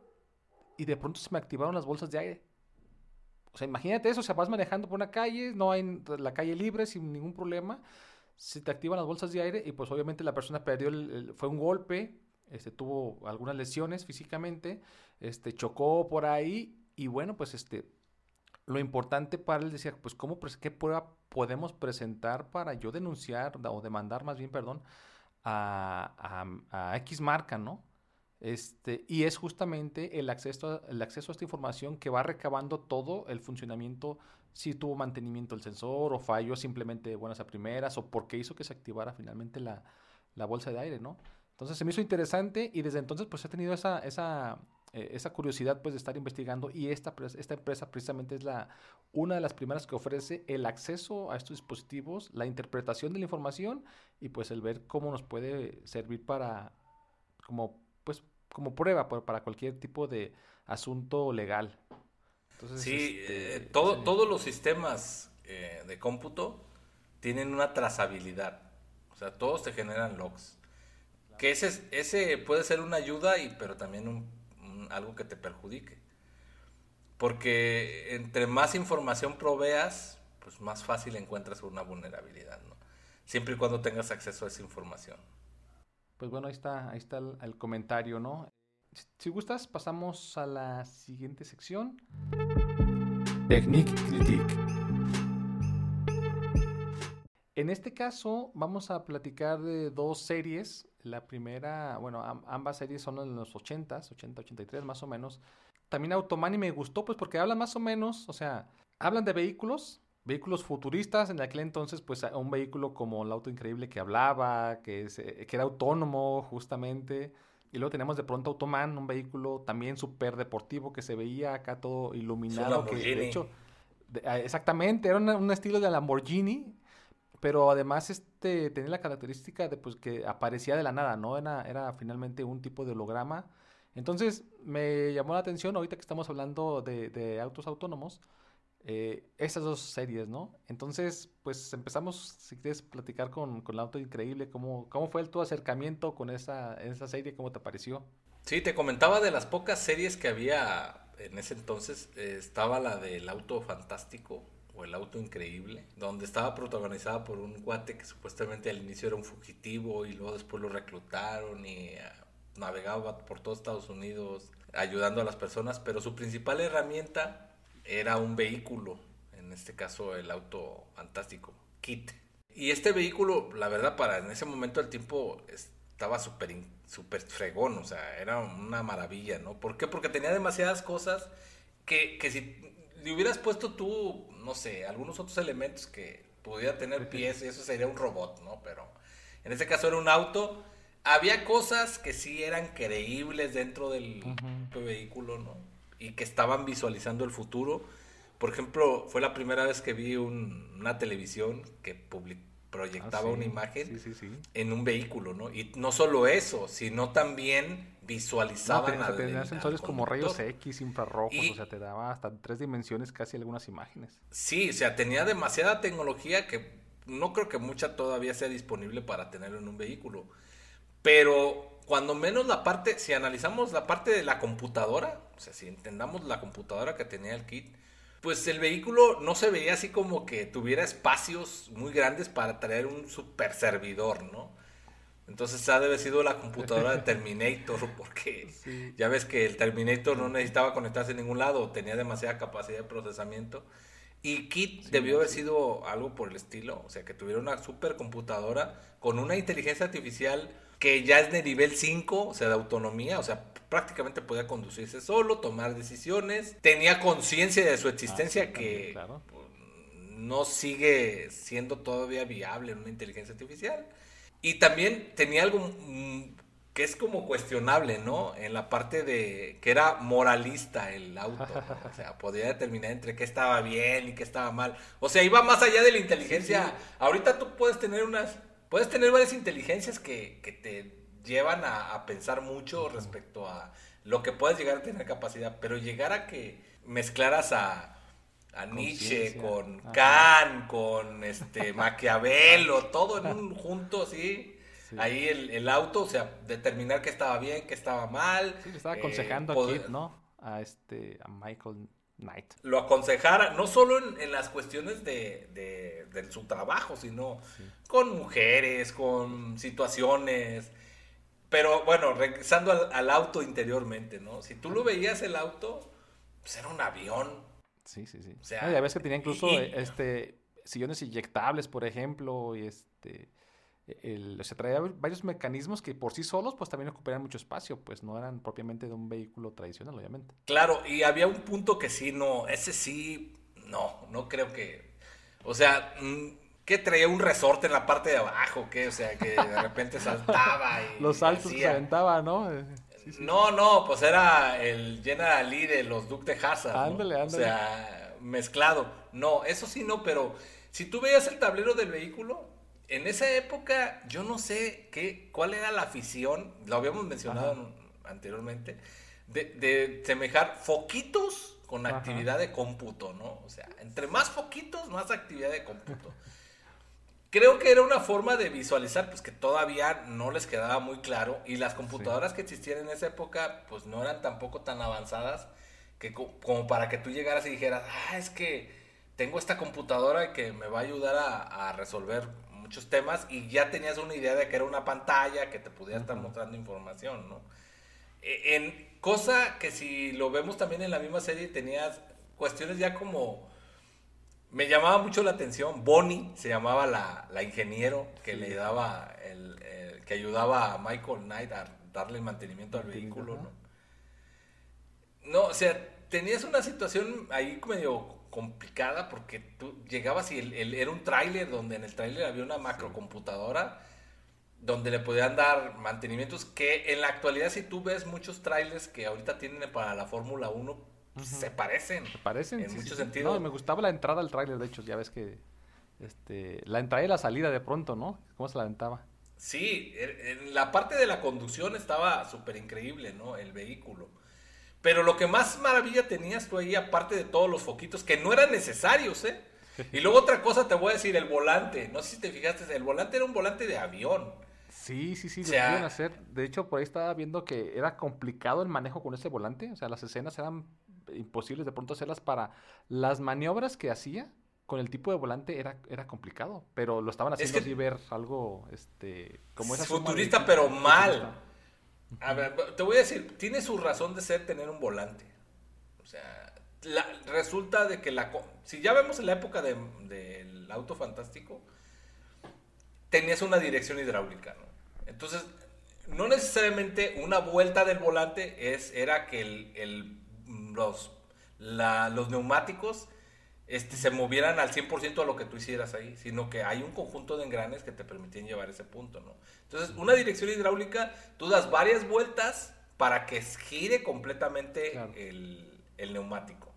S2: y de pronto se me activaron las bolsas de aire. O sea, imagínate eso, o sea, vas manejando por una calle, no hay la calle libre sin ningún problema, se te activan las bolsas de aire y pues obviamente la persona perdió, el, fue un golpe, este, tuvo algunas lesiones físicamente, este, chocó por ahí y bueno, pues este, lo importante para él decía, pues, ¿cómo, ¿qué prueba podemos presentar para yo denunciar o demandar, más bien, perdón, a, a, X marca, ¿no? Este, y es justamente el acceso, el acceso a esta información que va recabando todo el funcionamiento, si tuvo mantenimiento el sensor o falló simplemente buenas a primeras o porque hizo que se activara finalmente la, la bolsa de aire, ¿no? Entonces se me hizo interesante y desde entonces pues he tenido esa, esa, eh, esa curiosidad pues de estar investigando y esta, esta empresa precisamente es la, una de las primeras que ofrece el acceso a estos dispositivos, la interpretación de la información y pues el ver cómo nos puede servir para como pues como prueba para cualquier tipo de asunto legal.
S3: Entonces, sí, este, eh, todo, todos los sistemas eh, de cómputo tienen una trazabilidad. O sea, todos te generan logs. Que ese, ese puede ser una ayuda, y, pero también un, algo que te perjudique. Porque entre más información proveas, pues más fácil encuentras una vulnerabilidad, ¿no? Siempre y cuando tengas acceso a esa información.
S2: Pues bueno, ahí está, ahí está el, comentario, ¿no? Si, gustas, pasamos a la siguiente sección.
S1: Technique Critique.
S2: En este caso, vamos a platicar de dos series la primera, bueno, ambas series son en los 80s, 80, 83 más o menos. También Automani me gustó pues porque hablan más o menos, o sea, hablan de vehículos, vehículos futuristas. En aquel entonces, pues un vehículo como el auto increíble que hablaba, que, que era autónomo justamente. Y luego tenemos de pronto Automan, un vehículo también súper deportivo que se veía acá todo iluminado. Que, de hecho, ah, exactamente, era un estilo de Lamborghini pero además este tenía la característica de pues que aparecía de la nada, ¿no? Era, era finalmente un tipo de holograma. Entonces me llamó la atención, ahorita que estamos hablando de, autos autónomos, eh, esas dos series, ¿no? Entonces, pues empezamos, si quieres, platicar con, con el auto increíble, ¿cómo, cómo fue tu acercamiento con esa, esa serie, cómo te pareció?
S3: Sí, te comentaba de las pocas series que había en ese entonces, eh, estaba la del auto fantástico, o El Auto Increíble, donde estaba protagonizada por un cuate que supuestamente al inicio era un fugitivo y luego después lo reclutaron y eh, navegaba por todo Estados Unidos ayudando a las personas, pero su principal herramienta era un vehículo, en este caso el auto fantástico, Kit. Y este vehículo, la verdad, para en ese momento del tiempo estaba súper super fregón, o sea, era una maravilla, ¿no? ¿Por qué? Porque tenía demasiadas cosas que, que si le hubieras puesto tú, no sé, algunos otros elementos que pudiera tener pies, y eso sería un robot, ¿no? Pero en este caso era un auto. Había cosas que sí eran creíbles dentro del vehículo, ¿no? Y que estaban visualizando el futuro. Por ejemplo, fue la primera vez que vi una televisión que proyectaba ah, una imagen en un vehículo, ¿no? Y no solo eso, sino también visualizaban
S2: no, tenía, sensores como rayos X, infrarrojos, o sea, te daba hasta tres dimensiones casi algunas imágenes.
S3: Sí, o sea, tenía demasiada tecnología que no creo que mucha todavía sea disponible para tenerlo en un vehículo. Pero cuando menos la parte, si analizamos la parte de la computadora, o sea, si entendamos la computadora que tenía el kit, pues el vehículo no se veía así como que tuviera espacios muy grandes para traer un super servidor, ¿no? Entonces ha de haber sido la computadora de Terminator, porque ya ves que el Terminator no necesitaba conectarse a ningún lado, tenía demasiada capacidad de procesamiento. Y Kit debió haber sido algo por el estilo, o sea, que tuviera una supercomputadora con una inteligencia artificial que ya es de nivel 5, o sea, de autonomía, o sea, prácticamente podía conducirse solo, tomar decisiones, tenía conciencia de su existencia ah, que no sigue siendo todavía viable en una inteligencia artificial. Y también tenía algo mm, que es como cuestionable, ¿no? En la parte de que era moralista el auto, o sea, podía determinar entre qué estaba bien y qué estaba mal. O sea, iba más allá de la inteligencia. Ahorita tú puedes tener unas puedes tener varias inteligencias que, te llevan a, pensar mucho respecto a lo que puedes llegar a tener capacidad, pero llegar a que mezclaras a, a Nietzsche con Kant, con este Maquiavelo, todo en un junto así. Ahí el, auto, o sea, determinar qué estaba bien, qué estaba mal.
S2: Sí, le estaba aconsejando a Kit, ¿no? A este, a Michael
S3: lo aconsejara, no solo en, las cuestiones de, su trabajo, sino con mujeres, con situaciones. Pero bueno, regresando al, auto interiormente, ¿no? Si tú lo veías el auto, pues era un avión.
S2: Sí, sí, sí.
S3: O sea,
S2: No, ya ves que tenía incluso
S3: y-
S2: este sillones inyectables, por ejemplo, y este el, o sea, traía varios mecanismos que por sí solos pues también ocuparían mucho espacio, pues no eran propiamente de un vehículo tradicional, obviamente.
S3: Claro, y había un punto que sí, no, ese sí, no, no creo que, o sea, mm, que traía un resorte en la parte de abajo, que, o sea, que de repente saltaba y
S2: Los saltos que se
S3: hacía-
S2: aventaban, ¿no? Eh, sí, sí.
S3: No, no, pues era el General Lee de los Duke de Hazard. ¿no?
S2: Ándale, ándale.
S3: O sea, mezclado. No, eso sí no, pero si tú veías el tablero del vehículo, en esa época yo no sé qué, cuál era la afición, lo habíamos mencionado
S2: Ajá.
S3: anteriormente, de, de semejar foquitos con
S2: Ajá.
S3: actividad de cómputo, ¿no? O sea, entre más foquitos, más actividad de cómputo. Creo que era una forma de visualizar, pues que todavía no les quedaba muy claro. Y las computadoras que existían en esa época, pues no eran tampoco tan avanzadas que co- como para que tú llegaras y dijeras, ah, es que tengo esta computadora que me va a ayudar a, a resolver muchos temas. Y ya tenías una idea de que era una pantalla que te pudiera estar mostrando información, ¿no? E- En cosa que si lo vemos también en la misma serie, tenías cuestiones ya como me llamaba mucho la atención. Bonnie se llamaba la, la ingeniero que
S2: Sí.
S3: le daba el, el- que ayudaba a Michael Knight a darle el mantenimiento al vehículo. ¿no? No, o sea, tenías una situación ahí medio complicada porque tú llegabas y el- el- era un tráiler donde en el tráiler había una macrocomputadora donde le podían dar mantenimientos que en la actualidad si tú ves muchos trailers que ahorita tienen para la Fórmula 1 pues, se parecen.
S2: ¿Te parecen?
S3: En
S2: Sí,
S3: muchos
S2: sí,
S3: sentidos.
S2: No, me gustaba la entrada al tráiler, de hecho, ya ves que este la entrada y la salida de pronto, ¿no? ¿Cómo se la aventaba?
S3: Sí, en en la parte de la conducción estaba súper increíble, ¿no? El vehículo. Pero lo que más maravilla tenías tú ahí, aparte de todos los foquitos, que no eran necesarios, ¿eh? Y luego otra cosa te voy a decir, el volante. No sé si te fijaste, el volante era un volante de avión.
S2: Sí, sí, sí,
S3: O sea-
S2: hacer. De hecho, por ahí estaba viendo que era complicado el manejo con ese volante. O sea, las escenas eran imposibles de pronto hacerlas para las maniobras que hacía con el tipo de volante era, era complicado. Pero lo estaban
S3: Es
S2: haciendo
S3: que-
S2: así ver algo, este, como de
S3: Futurista, pero mal.
S2: futurista.
S3: A ver, te voy a decir, tiene su razón de ser tener un volante. O sea, resulta de que la... Si ya vemos en la época de- del auto fantástico, tenías una dirección hidráulica, ¿no? Entonces, no necesariamente una vuelta del volante es, era que el, los, los neumáticos este, se movieran al 100% a lo que tú hicieras ahí, sino que hay un conjunto de engranes que te permitían llevar ese punto, ¿no? Entonces, una dirección hidráulica, tú das varias vueltas para que gire completamente
S2: Claro.
S3: el, el neumático.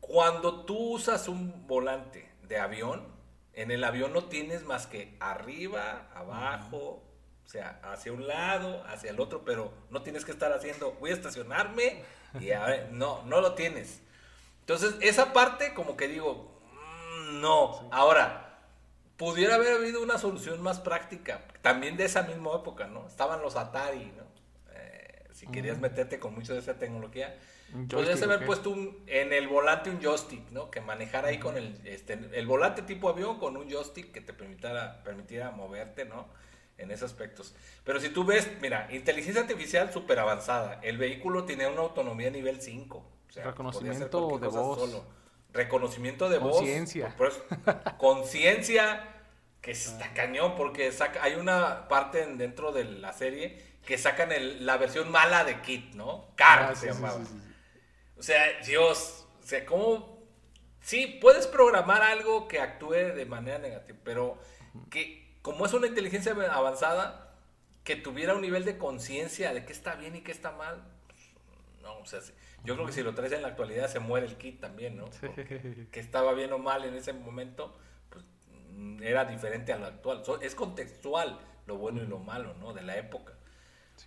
S3: Cuando tú usas un volante de avión, en el avión no tienes más que arriba, abajo, o sea, hacia un lado, hacia el otro, pero no tienes que estar haciendo, voy a estacionarme y a ver, no, no lo tienes. Entonces, esa parte como que digo, mm, no. Ahora, pudiera haber habido una solución más práctica, también de esa misma época, ¿no? Estaban los Atari, ¿no? Eh, si querías
S2: Ujú.
S3: meterte con mucho de esa tecnología, podrías haber puesto un- en el volante un joystick, ¿no? Que manejara ahí con el, este, el volante tipo avión con un joystick que te permitiera, permitiera moverte, ¿no? En esos aspectos. Pero si tú ves, mira, inteligencia artificial súper avanzada. El vehículo tiene una autonomía nivel 5. O sea,
S2: Reconocimiento de voz.
S3: Reconocimiento de voz.
S2: Conciencia.
S3: Conciencia, que está cañón, porque saca, hay una parte en- dentro de la serie que sacan el- la versión mala de Kit, ¿no? Car,
S2: Ah,
S3: se
S2: sí,
S3: llamaba.
S2: sí, sí, sí.
S3: O sea, Dios, o sea, ¿cómo? Sí, puedes programar algo que actúe de manera negativa, pero que como es una inteligencia avanzada, que tuviera un nivel de conciencia de qué está bien y qué está mal, pues, no, o sea. Yo creo que si lo traes en la actualidad se muere el kit también, ¿no? Porque que estaba bien o mal en ese momento, pues mm, era diferente a lo actual. Es contextual lo bueno y lo malo, ¿no? De la época.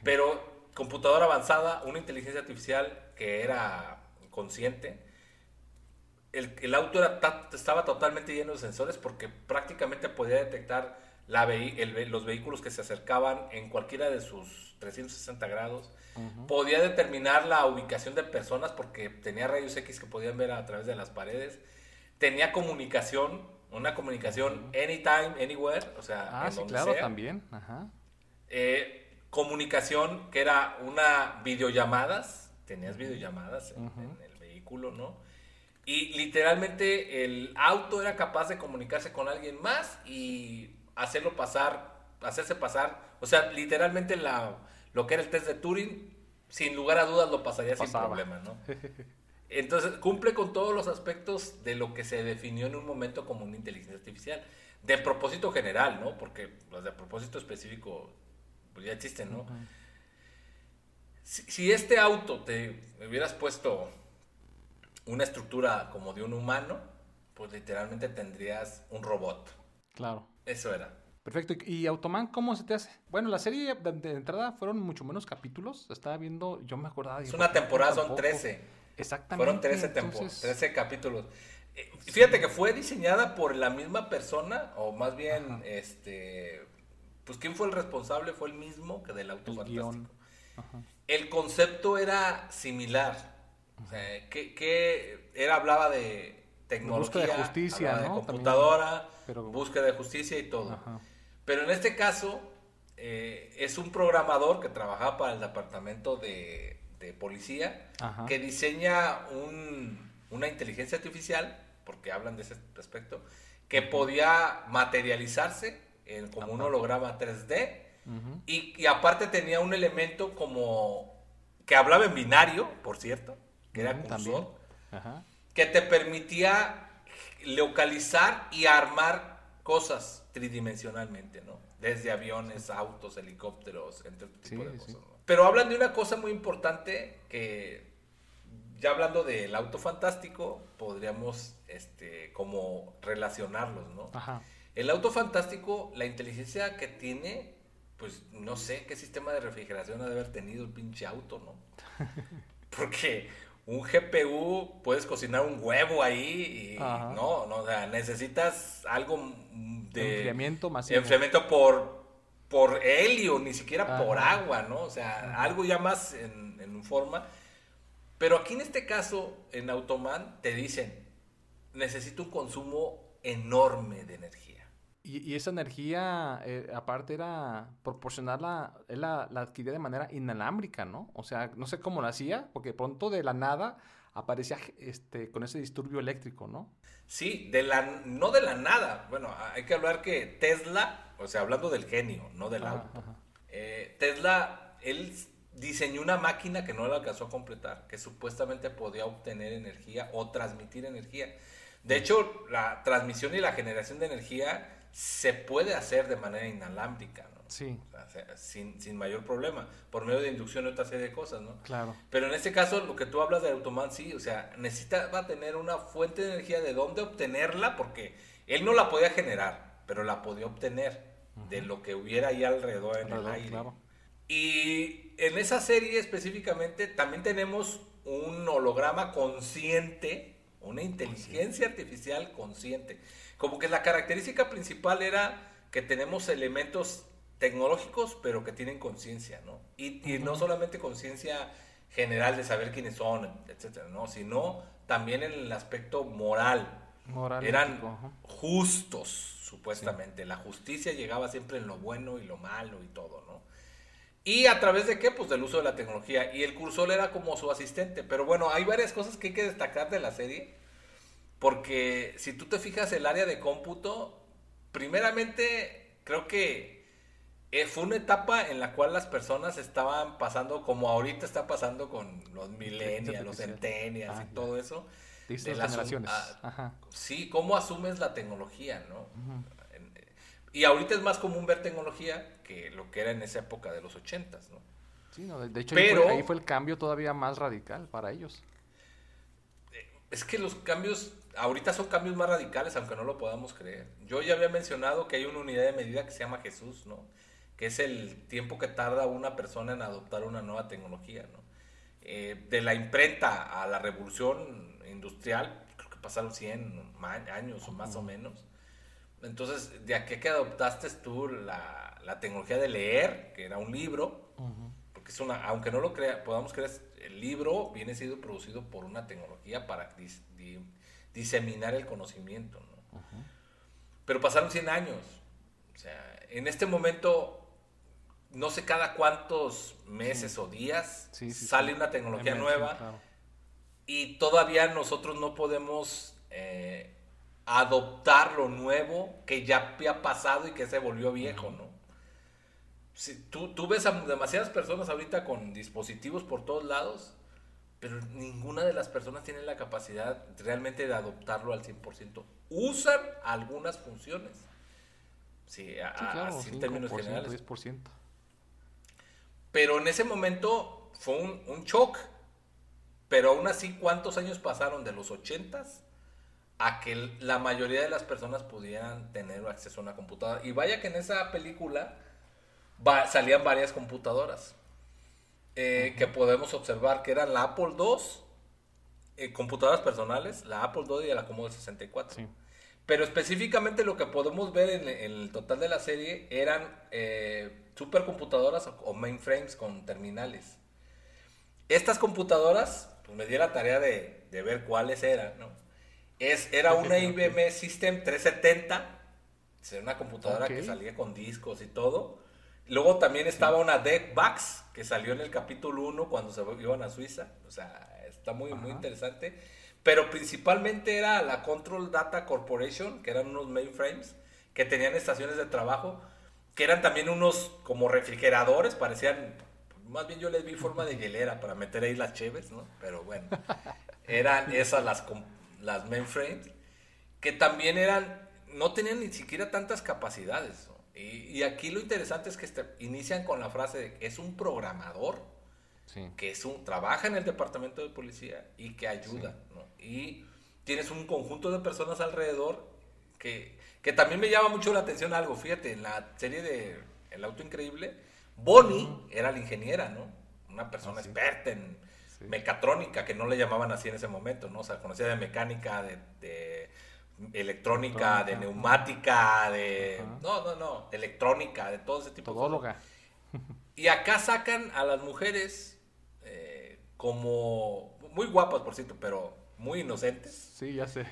S3: Pero computadora avanzada, una inteligencia artificial que era consciente. El, el auto era ta- estaba totalmente lleno de sensores porque prácticamente podía detectar la el los vehículos que se acercaban en cualquiera de sus 360 grados. Podía determinar la ubicación de personas porque tenía rayos X que podían ver a través de las paredes. Tenía comunicación, una comunicación anytime, anywhere, o sea,
S2: Ah,
S3: en
S2: sí,
S3: donde
S2: claro,
S3: sea.
S2: también. Ajá.
S3: Eh, comunicación, que era una videollamadas, tenías videollamadas en, en el vehículo, ¿no? Y literalmente el auto era capaz de comunicarse con alguien más y hacerlo pasar, hacerse pasar. O sea, literalmente la, lo que era el test de Turing, sin lugar a dudas lo pasaría sin problema, ¿no? Entonces, cumple con todos los aspectos de lo que se definió en un momento como una inteligencia artificial. De propósito general, ¿no? Porque los de propósito específico pues ya existen, ¿no? si, si, este auto te hubieras puesto una estructura como de un humano, pues literalmente tendrías un robot.
S2: Claro.
S3: Eso era.
S2: Perfecto. ¿Y Automan cómo se te hace? Bueno, la serie de, entrada fueron mucho menos capítulos. Estaba viendo, yo me acordaba.
S3: Es una temporada, son 13.
S2: Exactamente.
S3: Fueron 13, entonces... 13 capítulos. Eh, fíjate que fue diseñada por la misma persona, o más bien, este. Pues, ¿quién fue el responsable? Fue el mismo que del auto fantástico. El concepto era similar. O sea, que, era, hablaba de tecnología,
S2: de justicia,
S3: de computadora, búsqueda de justicia y todo. Pero en este caso, eh, es un programador que trabajaba para el departamento de de policía que diseña una inteligencia artificial, porque hablan de ese aspecto, que podía materializarse en, como un holograma 3D y, aparte tenía un elemento como que hablaba en binario, por cierto, que era cursor, que te permitía localizar y armar cosas tridimensionalmente, ¿no? Desde aviones, autos, helicópteros, entre otro tipo de cosas. Pero hablan de una cosa muy importante que, ya hablando del auto fantástico, podríamos este, como relacionarlos, ¿no? Ajá. El auto fantástico, la inteligencia que tiene, pues no sé qué sistema de refrigeración ha de haber tenido el pinche auto, ¿no? Porque un GPU puedes cocinar un huevo ahí y no, no, o sea, necesitas algo de
S2: enfriamiento más
S3: enfriamiento por por helio, ni siquiera por agua, ¿no? O sea, algo ya más en, en, forma. Pero aquí en este caso, en Automan, te dicen, necesito un consumo enorme de energía.
S2: Y, esa energía, eh, aparte, era proporcionarla, él la, la, adquiría de manera inalámbrica, ¿no? O sea, no sé cómo lo hacía, porque pronto de la nada aparecía este, con ese disturbio eléctrico, ¿no?
S3: Sí, de la, no de la nada. Bueno, hay que hablar que Tesla o sea, hablando del genio, no del auto. Eh, Tesla, él diseñó una máquina que no la alcanzó a completar, que supuestamente podía obtener energía o transmitir energía. De hecho, la transmisión y la generación de energía se puede hacer de manera inalámbrica, ¿no?
S2: Sí.
S3: sin, sin, mayor problema, por medio de inducción y otra serie de cosas, ¿no?
S2: Claro.
S3: Pero en este caso, lo que tú hablas de Automan, sí, o sea, necesitaba tener una fuente de energía de dónde obtenerla, porque él no la podía generar, pero la podía obtener de lo que hubiera ahí alrededor en el aire. Y en esa serie específicamente también tenemos un holograma consciente, una inteligencia artificial consciente. Como que la característica principal era que tenemos elementos tecnológicos, pero que tienen conciencia, ¿no? Y, no solamente conciencia general de saber quiénes son, etcétera, ¿no? Sino también en el aspecto moral.
S2: moral
S3: Eran justos, supuestamente. La justicia llegaba siempre en lo bueno y lo malo y todo, ¿no? Y a través de qué? Pues del uso de la tecnología. Y el cursor era como su asistente. Pero bueno, hay varias cosas que hay que destacar de la serie. Porque si tú te fijas el área de cómputo, primeramente creo que eh, fue una etapa en la cual las personas estaban pasando, como ahorita está pasando con los millennials, los centennials y ah, todo eso
S2: de las generaciones.
S3: Ah, sí, cómo asumes la tecnología, ¿no? Y ahorita es más común ver tecnología que lo que era en esa época de los ochentas, ¿no?
S2: Sí, no, de hecho Pero, ahí, fue, el cambio todavía más radical para ellos.
S3: Eh, es que los cambios, ahorita son cambios más radicales, aunque no lo podamos creer. Yo ya había mencionado que hay una unidad de medida que se llama Jesús, ¿no? Que es el tiempo que tarda una persona en adoptar una nueva tecnología, ¿no? Eh, de la imprenta a la revolución industrial, creo que pasaron 100 años o más o menos. Entonces, de aquí que adoptaste tú la, la, tecnología de leer, que era un libro, porque es una, aunque no lo crea, podamos creer, el libro viene siendo producido por una tecnología para diseminar el conocimiento, Pero pasaron 100 años. O sea, en este momento no sé cada cuántos meses o días sale una tecnología nueva y todavía nosotros no podemos eh, adoptar lo nuevo que ya había pasado y que se volvió viejo, ¿no? Si tú, tú ves a demasiadas personas ahorita con dispositivos por todos lados, pero ninguna de las personas tiene la capacidad realmente de adoptarlo al 100%. Usan algunas funciones. Sí,
S2: así en términos generales. 10%.
S3: Pero en ese momento fue un, un shock. Pero aún así, ¿cuántos años pasaron de los 80s a que la mayoría de las personas pudieran tener acceso a una computadora? Y vaya que en esa película salían varias computadoras eh, que podemos observar que eran la Apple II, eh, computadoras personales, la Apple II y la Commodore 64. Pero específicamente lo que podemos ver en, el total de la serie eran eh, supercomputadoras o mainframes con terminales. Estas computadoras, pues me di la tarea de, ver cuáles eran, ¿no? Es, era una IBM System 370, era una computadora que salía con discos y todo. Luego también estaba una Deckbox que salió en el capítulo 1 cuando se iban a Suiza. O sea, está muy, muy interesante. Pero principalmente era la Control Data Corporation, que eran unos mainframes que tenían estaciones de trabajo, que eran también unos como refrigeradores, parecían, más bien yo les vi forma de hielera para meter ahí las cheves, ¿no? Pero bueno, eran esas las, las mainframes, que también eran, no tenían ni siquiera tantas capacidades. Y, aquí lo interesante es que este, inician con la frase de que es un programador, que es un, trabaja en el departamento de policía y que ayuda, Y tienes un conjunto de personas alrededor que, que también me llama mucho la atención algo, fíjate, en la serie de El Auto Increíble, Bonnie era la ingeniera, ¿no? Una persona ah, experta en mecatrónica, que no le llamaban así en ese momento, ¿no? O sea, conocía de mecánica, de electrónica, de neumática, de... No, no, no, electrónica, de todo ese tipo
S2: de cosas.
S3: Y acá sacan a las mujeres eh, como muy guapas, por cierto, pero muy inocentes.
S2: Sí, ya sé.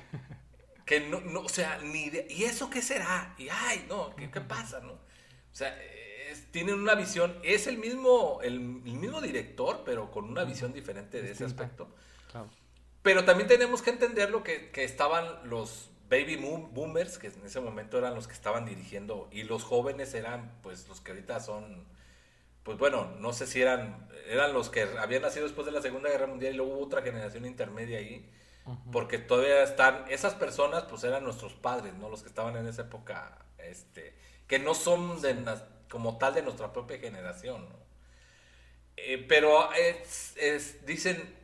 S3: Que no, no o sea, ni ¿y eso qué será? Y ay, no, ¿qué, qué pasa, no? O sea, tienen una visión, es el mismo, el, mismo director, pero con una visión diferente de ese aspecto. Pero también tenemos que entender lo que, que estaban los baby boomers, que en ese momento eran los que estaban dirigiendo, y los jóvenes eran pues los que ahorita son, pues bueno, no sé si eran, eran los que habían nacido después de la Segunda Guerra Mundial y luego hubo otra generación intermedia ahí, porque todavía están, esas personas pues eran nuestros padres, ¿no? Los que estaban en esa época, este, que no son de, como tal de nuestra propia generación, ¿no? Eh, pero es, dicen,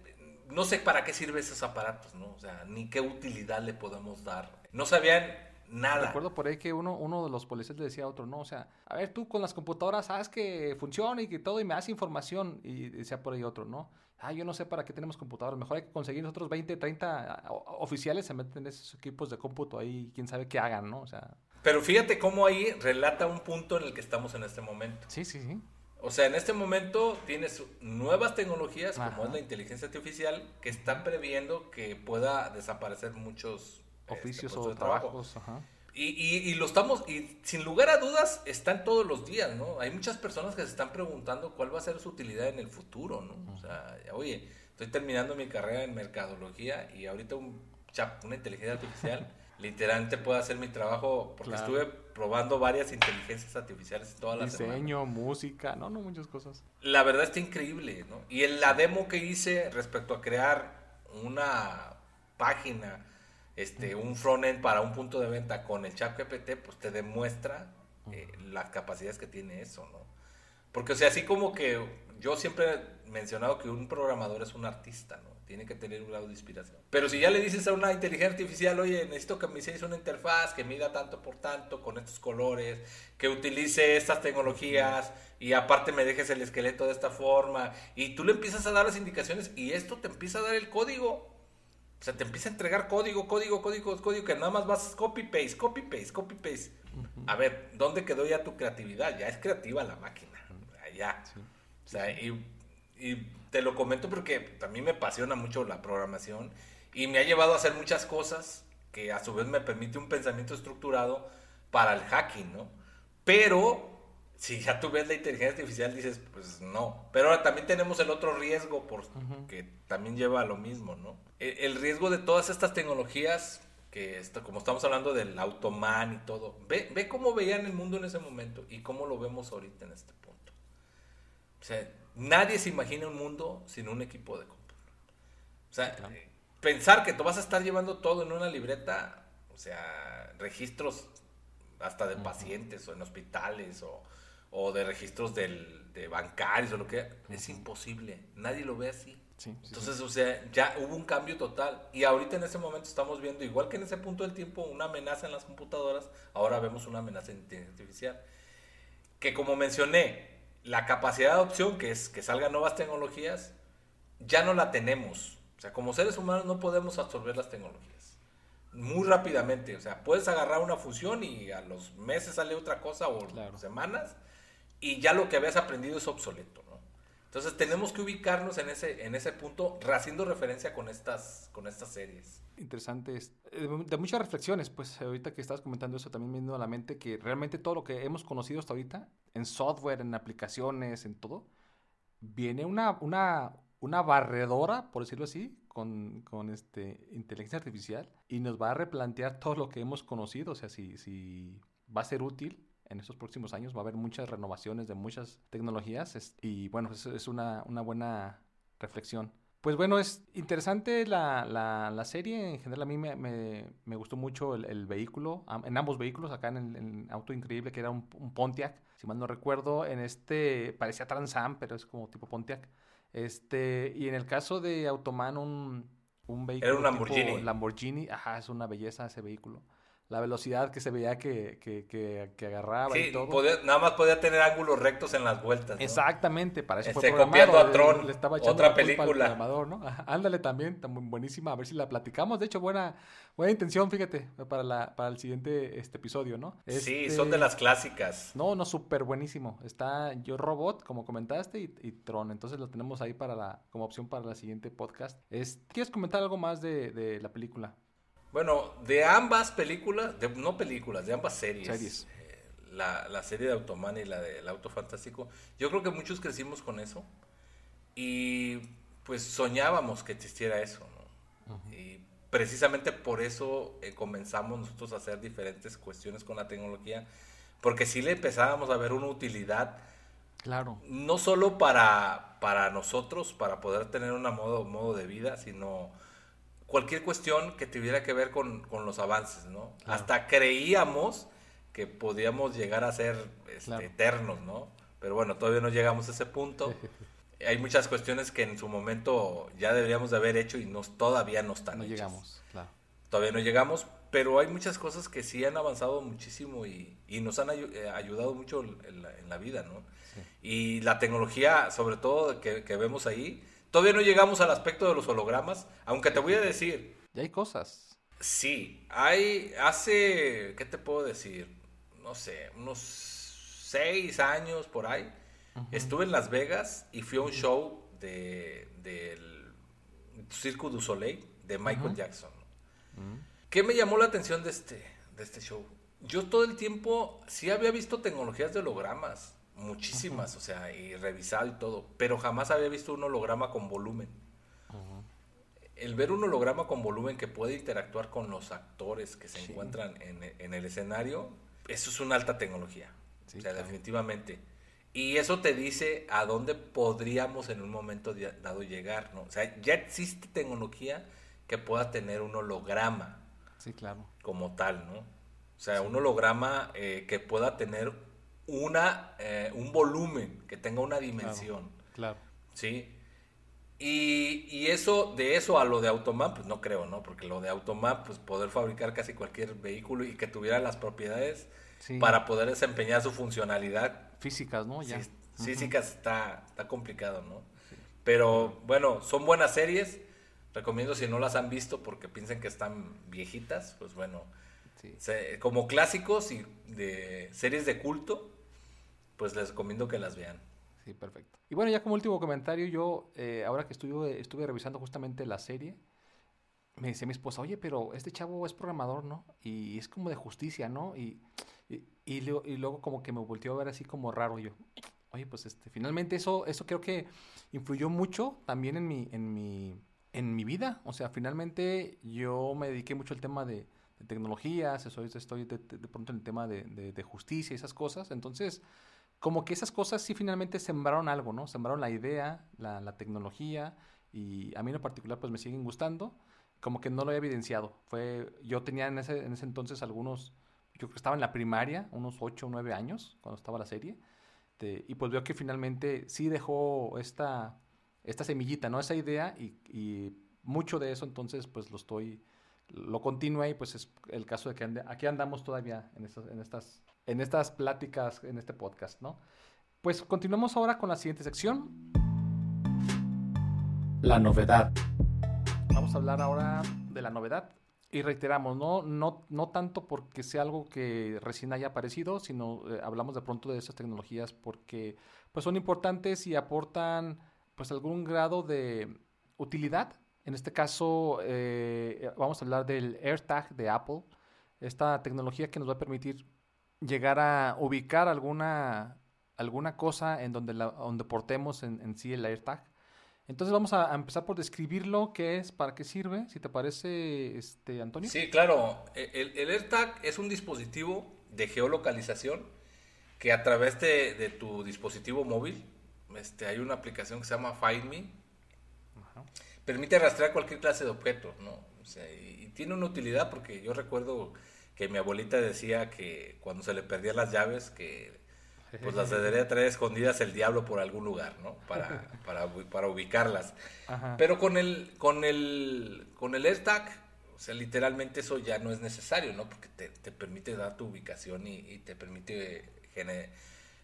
S3: no sé para qué sirven esos aparatos, ¿no? O sea, ni qué utilidad le podemos dar. No sabían nada.
S2: Recuerdo por ahí que uno, uno de los policías le decía a otro, no, o sea, a ver, tú con las computadoras sabes que funciona y que todo y me das información. Y decía por ahí otro, ¿no? Ah, yo no sé para qué tenemos computadoras. Mejor hay que conseguir nosotros 20, 30 oficiales se meten en esos equipos de cómputo ahí, quién sabe qué hagan, ¿no? O sea.
S3: Pero fíjate cómo ahí relata un punto en el que estamos en este momento.
S2: Sí, sí, sí.
S3: O sea, en este momento tienes nuevas tecnologías como es la inteligencia artificial que están previendo que pueda desaparecer muchos
S2: este, oficios o trabajos.
S3: Y, y, lo estamos, y sin lugar a dudas, están todos los días, ¿no? Hay muchas personas que se están preguntando cuál va a ser su utilidad en el futuro, ¿no? O sea, oye, estoy terminando mi carrera en mercadología y ahorita un chap, una inteligencia artificial literalmente puede hacer mi trabajo porque estuve probando varias inteligencias artificiales todas las
S2: Diseño, música, no, no, muchas cosas.
S3: La verdad está increíble, ¿no? Y en la demo que hice respecto a crear una página, este, un frontend para un punto de venta con el chat GPT, pues te demuestra eh, las capacidades que tiene eso, ¿no? Porque, o sea, así como que yo siempre he mencionado que un programador es un artista, ¿no? Tiene que tener un grado de inspiración. Pero si ya le dices a una inteligencia artificial, oye, necesito que me hicieras una interfaz que mida tanto por tanto, con estos colores, que utilice estas tecnologías y aparte me dejes el esqueleto de esta forma, y tú le empiezas a dar las indicaciones y esto te empieza a dar el código. O sea, te empieza a entregar código, código, código, código, que nada más vas copy paste, copy paste, copy paste. A ver, ¿dónde quedó ya tu creatividad? Ya es creativa la máquina. Ya. O sea, y, y te lo comento porque también me apasiona mucho la programación y me ha llevado a hacer muchas cosas que a su vez me permite un pensamiento estructurado para el hacking, ¿no? Pero si ya tú ves la inteligencia artificial, dices, pues no. Pero ahora también tenemos el otro riesgo, porque que también lleva a lo mismo, ¿no? E, el, riesgo de todas estas tecnologías, que está, como estamos hablando del automan y todo, ve, ve cómo veían el mundo en ese momento y cómo lo vemos ahorita en este punto. O sea, nadie se imagina un mundo sin un equipo de cómputo. O sea, pensar que tú vas a estar llevando todo en una libreta, o sea, registros hasta de pacientes o en hospitales o o de registros del, de bancarios o lo que es imposible. Nadie lo ve así. Entonces, o sea, ya hubo un cambio total. Y ahorita en ese momento estamos viendo, igual que en ese punto del tiempo, una amenaza en las computadoras, ahora vemos una amenaza en inteligencia artificial. Que como mencioné, la capacidad de adopción, que es que salgan nuevas tecnologías, ya no la tenemos. O sea, como seres humanos no podemos absorber las tecnologías. Muy rápidamente. O sea, puedes agarrar una fusión y a los meses sale otra cosa o semanas y ya lo que habías aprendido es obsoleto. Entonces tenemos que ubicarnos en ese, en ese punto, haciendo referencia con estas, con estas series.
S2: Interesantes, eh, de muchas reflexiones, pues ahorita que estás comentando eso también me vino a la mente que realmente todo lo que hemos conocido hasta ahorita, en software, en aplicaciones, en todo, viene una, una, una barredora, por decirlo así, con, con, este, inteligencia artificial y nos va a replantear todo lo que hemos conocido, o sea, si, si va a ser útil en estos próximos años. Va a haber muchas renovaciones de muchas tecnologías y bueno, es, es una, una, buena reflexión. Pues bueno, es interesante la, la, serie. En general a mí me, me, gustó mucho el, vehículo, en ambos vehículos, acá en el, auto increíble que era un, Pontiac, si mal no recuerdo, en este parecía Transam, pero es como tipo Pontiac. Este, y en el caso de Automan, un, un vehículo.
S3: Era un Lamborghini.
S2: Lamborghini, ajá, es una belleza ese vehículo la velocidad que se veía que, que, que, agarraba y todo.
S3: nada más podía tener ángulos rectos en las vueltas.
S2: Exactamente, para eso
S3: fue este, copiando a Tron, le, estaba otra película.
S2: ¿no? Ándale también, buenísima, a ver si la platicamos. De hecho, buena, buena intención, fíjate, para, la, para el siguiente este episodio, ¿no?
S3: sí, son de las clásicas.
S2: No, no, súper buenísimo. Está Yo Robot, como comentaste, y, Tron. Entonces lo tenemos ahí para la, como opción para la siguiente podcast. Es, ¿Quieres comentar algo más de, de la película?
S3: Bueno, de ambas películas, de, no películas, de ambas series. Eh, la, serie de Automan y la del Auto Fantástico. Yo creo que muchos crecimos con eso. Y pues soñábamos que existiera eso. Y precisamente por eso eh, comenzamos nosotros a hacer diferentes cuestiones con la tecnología. Porque sí le empezábamos a ver una utilidad.
S2: Claro.
S3: No solo para, para nosotros, para poder tener un modo, modo de vida, sino cualquier cuestión que tuviera que ver con, los avances, ¿no? Hasta creíamos que podíamos llegar a ser este, eternos, ¿no? Pero bueno, todavía no llegamos a ese punto. Hay muchas cuestiones que en su momento ya deberíamos de haber hecho y nos, todavía no están
S2: No llegamos, claro.
S3: Todavía no llegamos, pero hay muchas cosas que sí han avanzado muchísimo y, nos han eh, ayudado mucho en la, vida, ¿no? Y la tecnología, sobre todo, que, que vemos ahí, Todavía no llegamos al aspecto de los hologramas, aunque te voy a decir.
S2: Ya hay cosas.
S3: Sí, hay, hace, ¿qué te puedo decir? No sé, unos seis años por ahí. Estuve en Las Vegas y fui a un show de, del Circo du Soleil de Michael Jackson. ¿Qué me llamó la atención de este, de este show? Yo todo el tiempo sí había visto tecnologías de hologramas muchísimas, o sea, y revisado y todo, pero jamás había visto un holograma con volumen. El ver un holograma con volumen que puede interactuar con los actores que se encuentran en, el escenario, eso es una alta tecnología, o sea, definitivamente. Y eso te dice a dónde podríamos en un momento dado llegar, ¿no? O sea, ya existe tecnología que pueda tener un holograma.
S2: Sí, claro.
S3: Como tal, ¿no? O sea, un holograma eh, que pueda tener una, eh, un volumen, que tenga una dimensión.
S2: Claro.
S3: ¿Sí? Y, y, eso, de eso a lo de Automan, pues no creo, ¿no? Porque lo de Automan, pues poder fabricar casi cualquier vehículo y que tuviera las propiedades para poder desempeñar su funcionalidad.
S2: Físicas, ¿no? Ya.
S3: Físicas está, está complicado, ¿no? Pero bueno, son buenas series. Recomiendo si no las han visto porque piensen que están viejitas, pues bueno, como clásicos y de series de culto, pues les recomiendo que las vean.
S2: Sí, perfecto. Y bueno, ya como último comentario, yo eh, ahora que estuve, estuve revisando justamente la serie, me decía mi esposa, oye, pero este chavo es programador, ¿no? Y es como de justicia, ¿no? Y, y, luego, y luego como que me volteó a ver así como raro yo. Oye, pues este, finalmente eso, eso creo que influyó mucho también en mi, en mi, en mi vida. O sea, finalmente yo me dediqué mucho al tema de, de tecnologías, estoy, de, pronto en el tema de, de, justicia y esas cosas. Entonces, como que esas cosas sí finalmente sembraron algo, ¿no? Sembraron la idea, la, la tecnología y a mí en lo particular pues me siguen gustando como que no lo había evidenciado. Fue, yo tenía en ese, en ese entonces algunos, yo que estaba en la primaria, unos 8 o 9 años, cuando estaba la serie. De, y pues veo que finalmente sí dejó esta, esta semillita, ¿no? Esa idea y, y mucho de eso entonces pues lo estoy, lo continúa y pues es el caso de que ande, aquí andamos todavía en en, estas, en estas pláticas, en este podcast, ¿no? Pues continuamos ahora con la siguiente sección.
S1: La novedad.
S2: Vamos a hablar ahora de la novedad. Y reiteramos, no, no, no tanto porque sea algo que recién haya aparecido, sino eh, hablamos de pronto de esas tecnologías porque pues, son importantes y aportan pues algún grado de utilidad. En este caso, eh, vamos a hablar del AirTag de Apple, esta tecnología que nos va a permitir llegar a ubicar alguna, alguna cosa en donde, la, donde portemos en, en sí el AirTag entonces vamos a, empezar por describirlo, qué es, para qué sirve, si te parece, este, Antonio.
S3: Sí, claro. El, el AirTag es un dispositivo de geolocalización que a través de, de tu dispositivo móvil, este, hay una aplicación que se llama Find Me, Ajá. permite rastrear cualquier clase de objeto, ¿no? O sea, y, y tiene una utilidad porque yo recuerdo que mi abuelita decía que cuando se le perdían las llaves, que pues las debería traer escondidas el diablo por algún lugar, ¿no? Para, para, para ubicarlas. Ajá. Pero con el, con el, con el AirTag, o sea, literalmente eso ya no es necesario, ¿no? Porque te, te permite dar tu ubicación y, y te permite gener,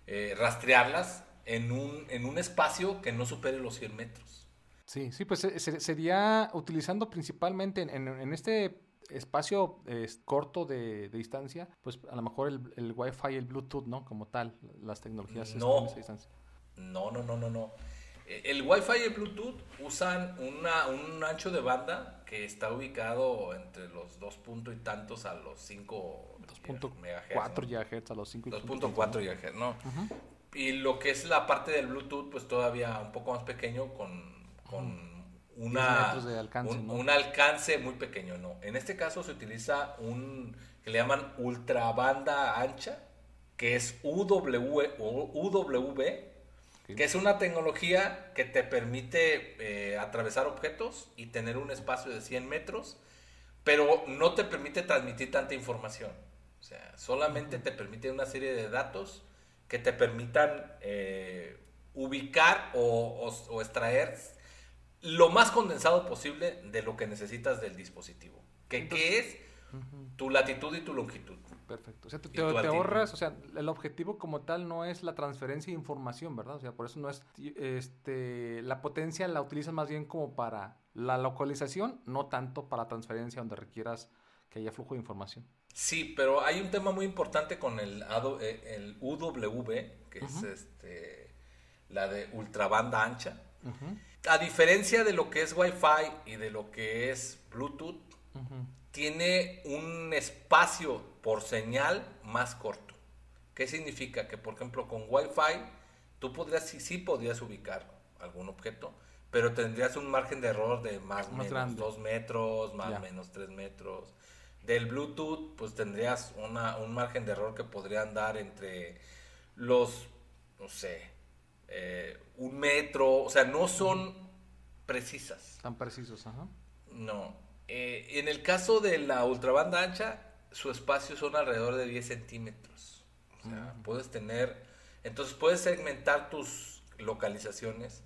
S3: eh, rastrearlas en un, en un espacio que no supere los 100 metros.
S2: Sí, sí, pues sería utilizando principalmente en, en, en este espacio eh, corto de, de, distancia, pues a lo mejor el, el Wi-Fi y el Bluetooth, ¿no? Como tal, las tecnologías
S3: no. esa distancia. No, no, no, no, no. El Wi-Fi y el Bluetooth usan una, un ancho de banda que está ubicado entre los 2 puntos y tantos a los 5
S2: MHz. 4 ¿no? A los 5
S3: 2.4 GHz, ¿no? Uh -huh. Y lo que es la parte del Bluetooth, pues todavía un poco más pequeño con, con uh -huh una,
S2: de alcance,
S3: un,
S2: ¿no?
S3: un, alcance muy pequeño, no. En este caso se utiliza un que le llaman ultrabanda ancha, que es UW, UWB, que es una tecnología que te permite eh, atravesar objetos y tener un espacio de 100 metros, pero no te permite transmitir tanta información. O sea, solamente te permite una serie de datos que te permitan eh, ubicar o, o, o extraer lo más condensado posible de lo que necesitas del dispositivo. ¿Qué, Entonces, ¿qué es? Uh -huh. Tu latitud y tu longitud.
S2: Perfecto. O sea, te, te, te ahorras, o sea, el objetivo como tal no es la transferencia de información, ¿verdad? O sea, por eso no es, este, la potencia la utilizas más bien como para la localización, no tanto para transferencia donde requieras que haya flujo de información.
S3: Sí, pero hay un tema muy importante con el, eh, el UWB, que uh -huh. es este, la de ultrabanda ancha. Uh -huh a diferencia de lo que es Wi-Fi y de lo que es Bluetooth, uh -huh. tiene un espacio por señal más corto. ¿Qué significa? Que, por ejemplo, con Wi-Fi tú podrías, sí, sí podrías ubicar algún objeto, pero tendrías un margen de error de más o menos 2 metros, más o menos 3 metros. Del Bluetooth, pues tendrías una, un margen de error que podría andar entre los, no sé, eh, un metro, o sea, no son precisas.
S2: Tan precisos, ajá.
S3: No. Eh, en el caso de la ultrabanda ancha, su espacio son alrededor de 10 centímetros. O sea, uh -huh. puedes tener, entonces puedes segmentar tus localizaciones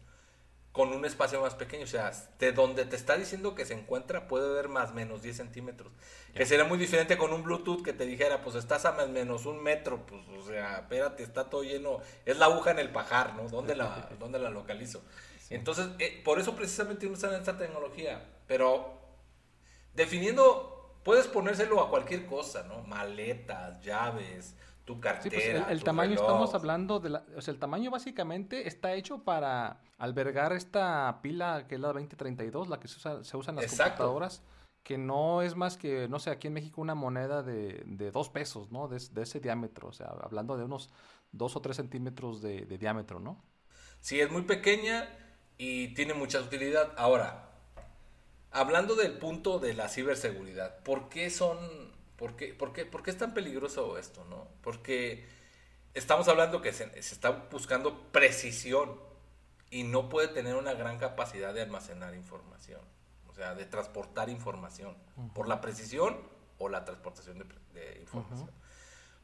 S3: con un espacio más pequeño. O sea, de donde te está diciendo que se encuentra puede haber más o menos 10 centímetros. Que sería muy diferente con un Bluetooth que te dijera, pues estás a más o menos un metro. Pues, o sea, espérate, está todo lleno. Es la aguja en el pajar, ¿no? ¿Dónde la, dónde la localizo? Sí. Entonces, eh, por eso precisamente usan esta tecnología. Pero definiendo, puedes ponérselo a cualquier cosa, ¿no? Maletas, llaves, tu cartera. Sí, pues
S2: el, el tamaño reloj. estamos hablando de la, o sea, el tamaño básicamente está hecho para albergar esta pila que es la 2032, la que se usa, se usa en las Exacto. computadoras que no es más que, no sé, aquí en México una moneda de, de dos pesos, ¿no? De, de, ese diámetro, o sea, hablando de unos dos o tres centímetros de, de, diámetro, ¿no?
S3: Sí, es muy pequeña y tiene mucha utilidad. Ahora, hablando del punto de la ciberseguridad, ¿por qué son, por qué, por qué, por qué es tan peligroso esto, no? Porque estamos hablando que se, se está buscando precisión y no puede tener una gran capacidad de almacenar información o sea, de transportar información, por la precisión o la transportación de, información.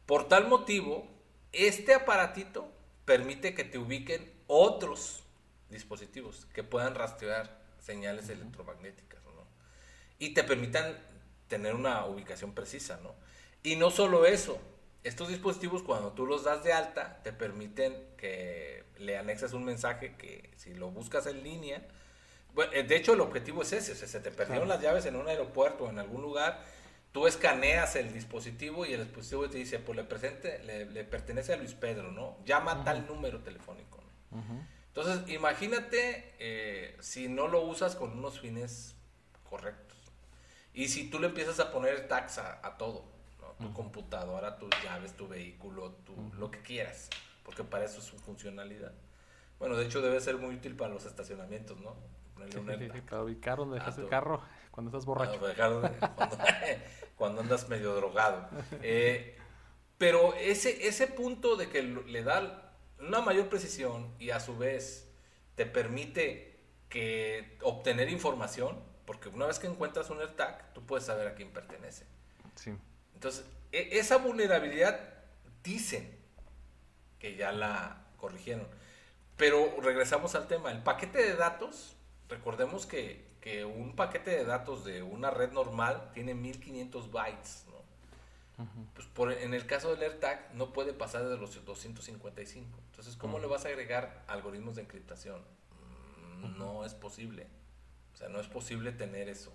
S3: Por tal motivo, este aparatito permite que te ubiquen otros dispositivos que puedan rastrear señales electromagnéticas, ¿no? Y te permitan tener una ubicación precisa, ¿no? Y no solo eso, estos dispositivos cuando tú los das de alta te permiten que le anexes un mensaje que si lo buscas en línea, eh, de hecho, el objetivo es ese. se te perdieron las llaves en un aeropuerto o en algún lugar. Tú escaneas el dispositivo y el dispositivo te dice, pues le, presente, le, pertenece a Luis Pedro, ¿no? Llama tal número telefónico. Entonces, imagínate eh, si no lo usas con unos fines correctos. Y si tú le empiezas a poner tax a, todo, ¿no? tu computadora, tus llaves, tu vehículo, tu, lo que quieras, porque para eso es su funcionalidad. Bueno, de hecho debe ser muy útil para los estacionamientos, ¿no?
S2: para ubicar donde dejas el carro cuando estás borracho.
S3: cuando, andas medio drogado. Eh, pero ese, ese punto de que le da una mayor precisión y a su vez te permite que obtener información, porque una vez que encuentras un AirTag, tú puedes saber a quién pertenece.
S2: Sí.
S3: Entonces, e, esa vulnerabilidad dicen que ya la corrigieron. Pero regresamos al tema, el paquete de datos recordemos que, un paquete de datos de una red normal tiene 1500 bytes, ¿no? Pues por, en el caso del AirTag no puede pasar de los 255. Entonces, ¿cómo le vas a agregar algoritmos de encriptación? No es posible. O sea, no es posible tener eso.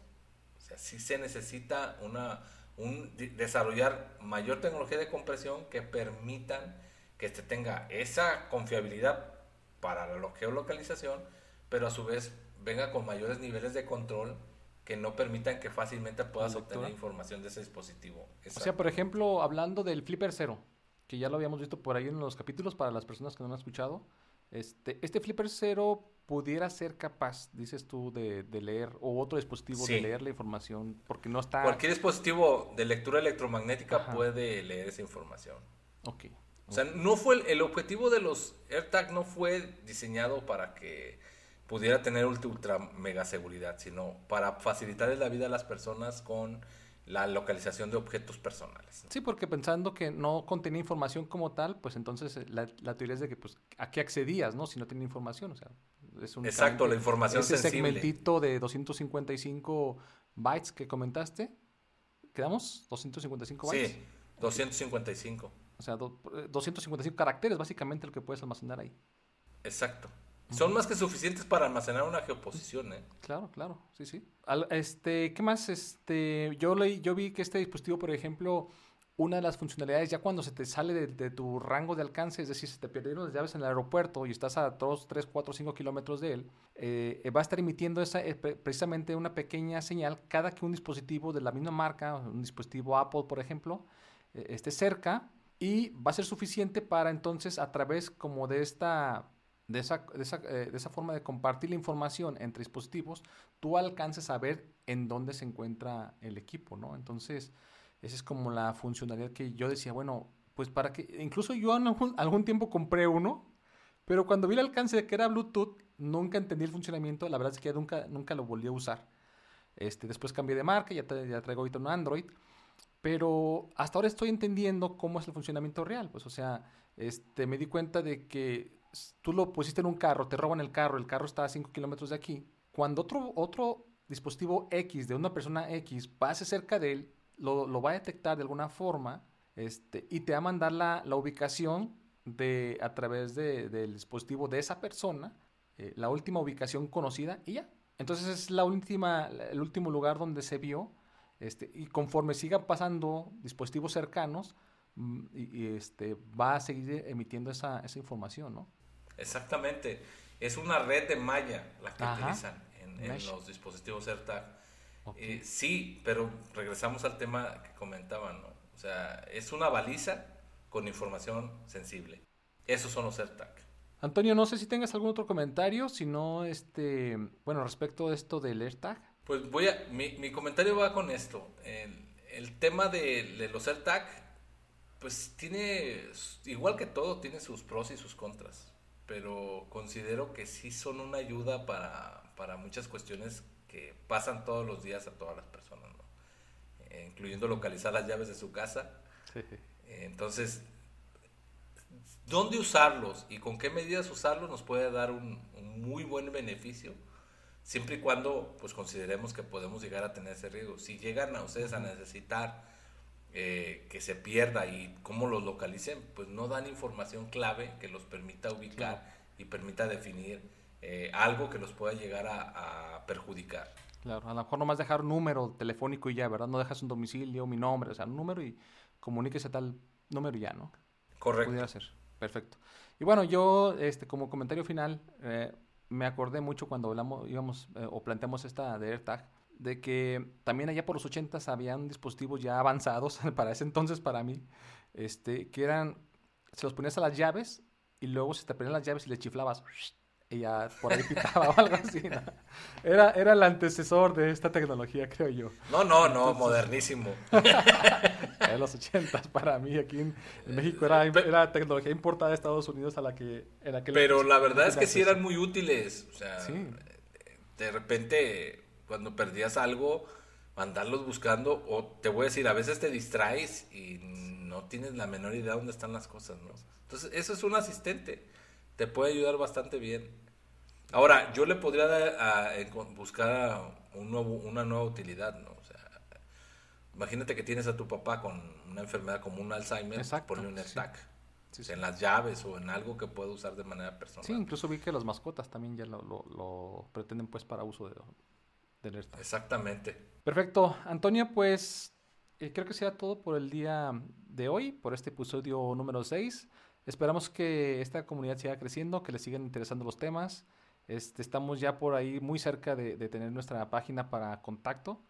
S3: O sea, sí se necesita una, un, desarrollar mayor tecnología de compresión que permitan que este tenga esa confiabilidad para la geolocalización, pero a su vez venga con mayores niveles de control que no permitan que fácilmente puedas obtener información de ese dispositivo.
S2: O sea, por ejemplo, hablando del Flipper Zero, que ya lo habíamos visto por ahí en los capítulos para las personas que no han escuchado, este, este Flipper Zero pudiera ser capaz, dices tú, de, leer, o otro dispositivo de leer la información, porque no está...
S3: Cualquier dispositivo de lectura electromagnética puede leer esa información.
S2: Ok.
S3: O sea, no fue el, el objetivo de los AirTag no fue diseñado para que pudiera tener ultra, mega seguridad, sino para facilitarles la vida a las personas con la localización de objetos personales.
S2: Sí, porque pensando que no contenía información como tal, pues entonces eh, la, teoría es de que pues a qué accedías, ¿no? Si no tenía información, o sea,
S3: es un Exacto, la información
S2: ese segmentito de 255 bytes que comentaste, ¿quedamos? 255 bytes.
S3: Sí, 255.
S2: O sea, 255 eh, caracteres básicamente lo que puedes almacenar ahí.
S3: Exacto. Son más que suficientes para almacenar una geoposición, ¿eh?
S2: Claro, claro, sí, sí. este, ¿qué más? Este, yo leí, yo vi que este dispositivo, por ejemplo, una de las funcionalidades ya cuando se te sale de, tu rango de alcance, es decir, se te perdieron las llaves en el aeropuerto y estás a 2, 3, 4, 5 kilómetros de él, eh, va a estar emitiendo esa, eh, precisamente una pequeña señal cada que un dispositivo de la misma marca, un dispositivo Apple, por ejemplo, eh, esté cerca y va a ser suficiente para entonces a través como de esta de esa, de, esa, eh, de esa, forma de compartir la información entre dispositivos, tú alcances a ver en dónde se encuentra el equipo, ¿no? Entonces, esa es como la funcionalidad que yo decía, bueno, pues para que, incluso yo algún, algún tiempo compré uno, pero cuando vi el alcance de que era Bluetooth, nunca entendí el funcionamiento, la verdad es que nunca, nunca lo volví a usar. Este, después cambié de marca, ya, ya traigo ahorita un Android, pero hasta ahora estoy entendiendo cómo es el funcionamiento real, pues o sea, este, me di cuenta de que tú lo pusiste en un carro, te roban el carro, el carro está a 5 kilómetros de aquí. Cuando otro, otro dispositivo X de una persona X pase cerca de él, lo, va a detectar de alguna forma este, y te va a mandar la, ubicación de, a través del dispositivo de esa persona, eh, la última ubicación conocida y ya. Entonces es la última, el último lugar donde se vio. Este, y conforme sigan pasando dispositivos cercanos, mm, y, este, va a seguir emitiendo esa, esa información, ¿no?
S3: Exactamente. Es una red de malla la que utilizan en, los dispositivos AirTag. Eh, sí, pero regresamos al tema que comentaban, ¿no? O sea, es una baliza con información sensible. Esos son los AirTag.
S2: Antonio, no sé si tengas algún otro comentario, si no, este, bueno, respecto a esto del AirTag.
S3: Pues voy a, mi, comentario va con esto. El, tema de, de, los AirTag, pues tiene, igual que todo, tiene sus pros y sus contras. Pero considero que sí son una ayuda para, para muchas cuestiones que pasan todos los días a todas las personas, ¿no? Eh, incluyendo localizar las llaves de su casa. Eh, entonces, ¿dónde usarlos y con qué medidas usarlos nos puede dar un, muy buen beneficio? Siempre y cuando pues consideremos que podemos llegar a tener ese riesgo. Si llegan a ustedes a necesitar eh, que se pierda y cómo los localicen, pues no dan información clave que los permita ubicar y permita definir eh, algo que los pueda llegar a, perjudicar.
S2: Claro, a lo mejor nomás dejar un número telefónico y ya, ¿verdad? No dejas un domicilio, mi nombre, o sea, un número y comuníquese tal número y ya, ¿no?
S3: Correcto.
S2: Pudiera ser, perfecto. Y bueno, yo, este, como comentario final, eh, me acordé mucho cuando hablamos, íbamos eh, o planteamos esta de AirTag, de que también allá por los 80 habían dispositivos ya avanzados, para ese entonces para mí, este, que eran, se los ponías a las llaves y luego se te ponían las llaves y le chiflabas y ya por ahí pitaba o algo así. Era, era el antecesor de esta tecnología, creo yo.
S3: No, no, no, modernísimo.
S2: En los ochentas, para mí, aquí en, México era, era, tecnología importada de Estados Unidos a la que...
S3: En Pero la verdad es que sí eran muy útiles. O sea, de repente, cuando perdías algo, mandarlos buscando, o te voy a decir, a veces te distraes y no tienes la menor idea de dónde están las cosas, ¿no? Entonces, eso es un asistente te puede ayudar bastante bien. Ahora, yo le podría dar a, buscar un nuevo, una nueva utilidad, ¿no? O sea, imagínate que tienes a tu papá con una enfermedad como un Alzheimer, ponle un AirTag. En las llaves o en algo que pueda usar de manera personal.
S2: Sí, incluso vi que las mascotas también ya lo, pretenden pues para uso de,
S3: Exactamente.
S2: Perfecto. Antonio, pues eh, creo que sea todo por el día de hoy, por este episodio número 6. Esperamos que esta comunidad siga creciendo, que les sigan interesando los temas. Este, estamos ya por ahí muy cerca de, tener nuestra página para contacto.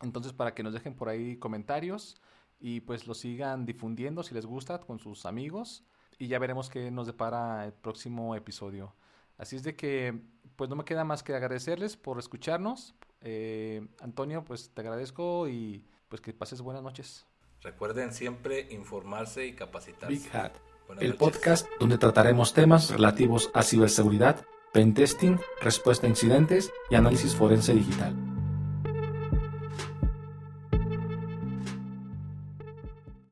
S2: Entonces, para que nos dejen por ahí comentarios y pues lo sigan difundiendo si les gusta con sus amigos. Y ya veremos qué nos depara el próximo episodio. Así es de que, pues no me queda más que agradecerles por escucharnos. Eh, Antonio, pues te agradezco y pues que pases buenas noches.
S3: Recuerden siempre informarse y capacitarse.
S1: Big Hat el podcast donde trataremos temas relativos a ciberseguridad, pentesting, respuesta a incidentes y análisis forense digital.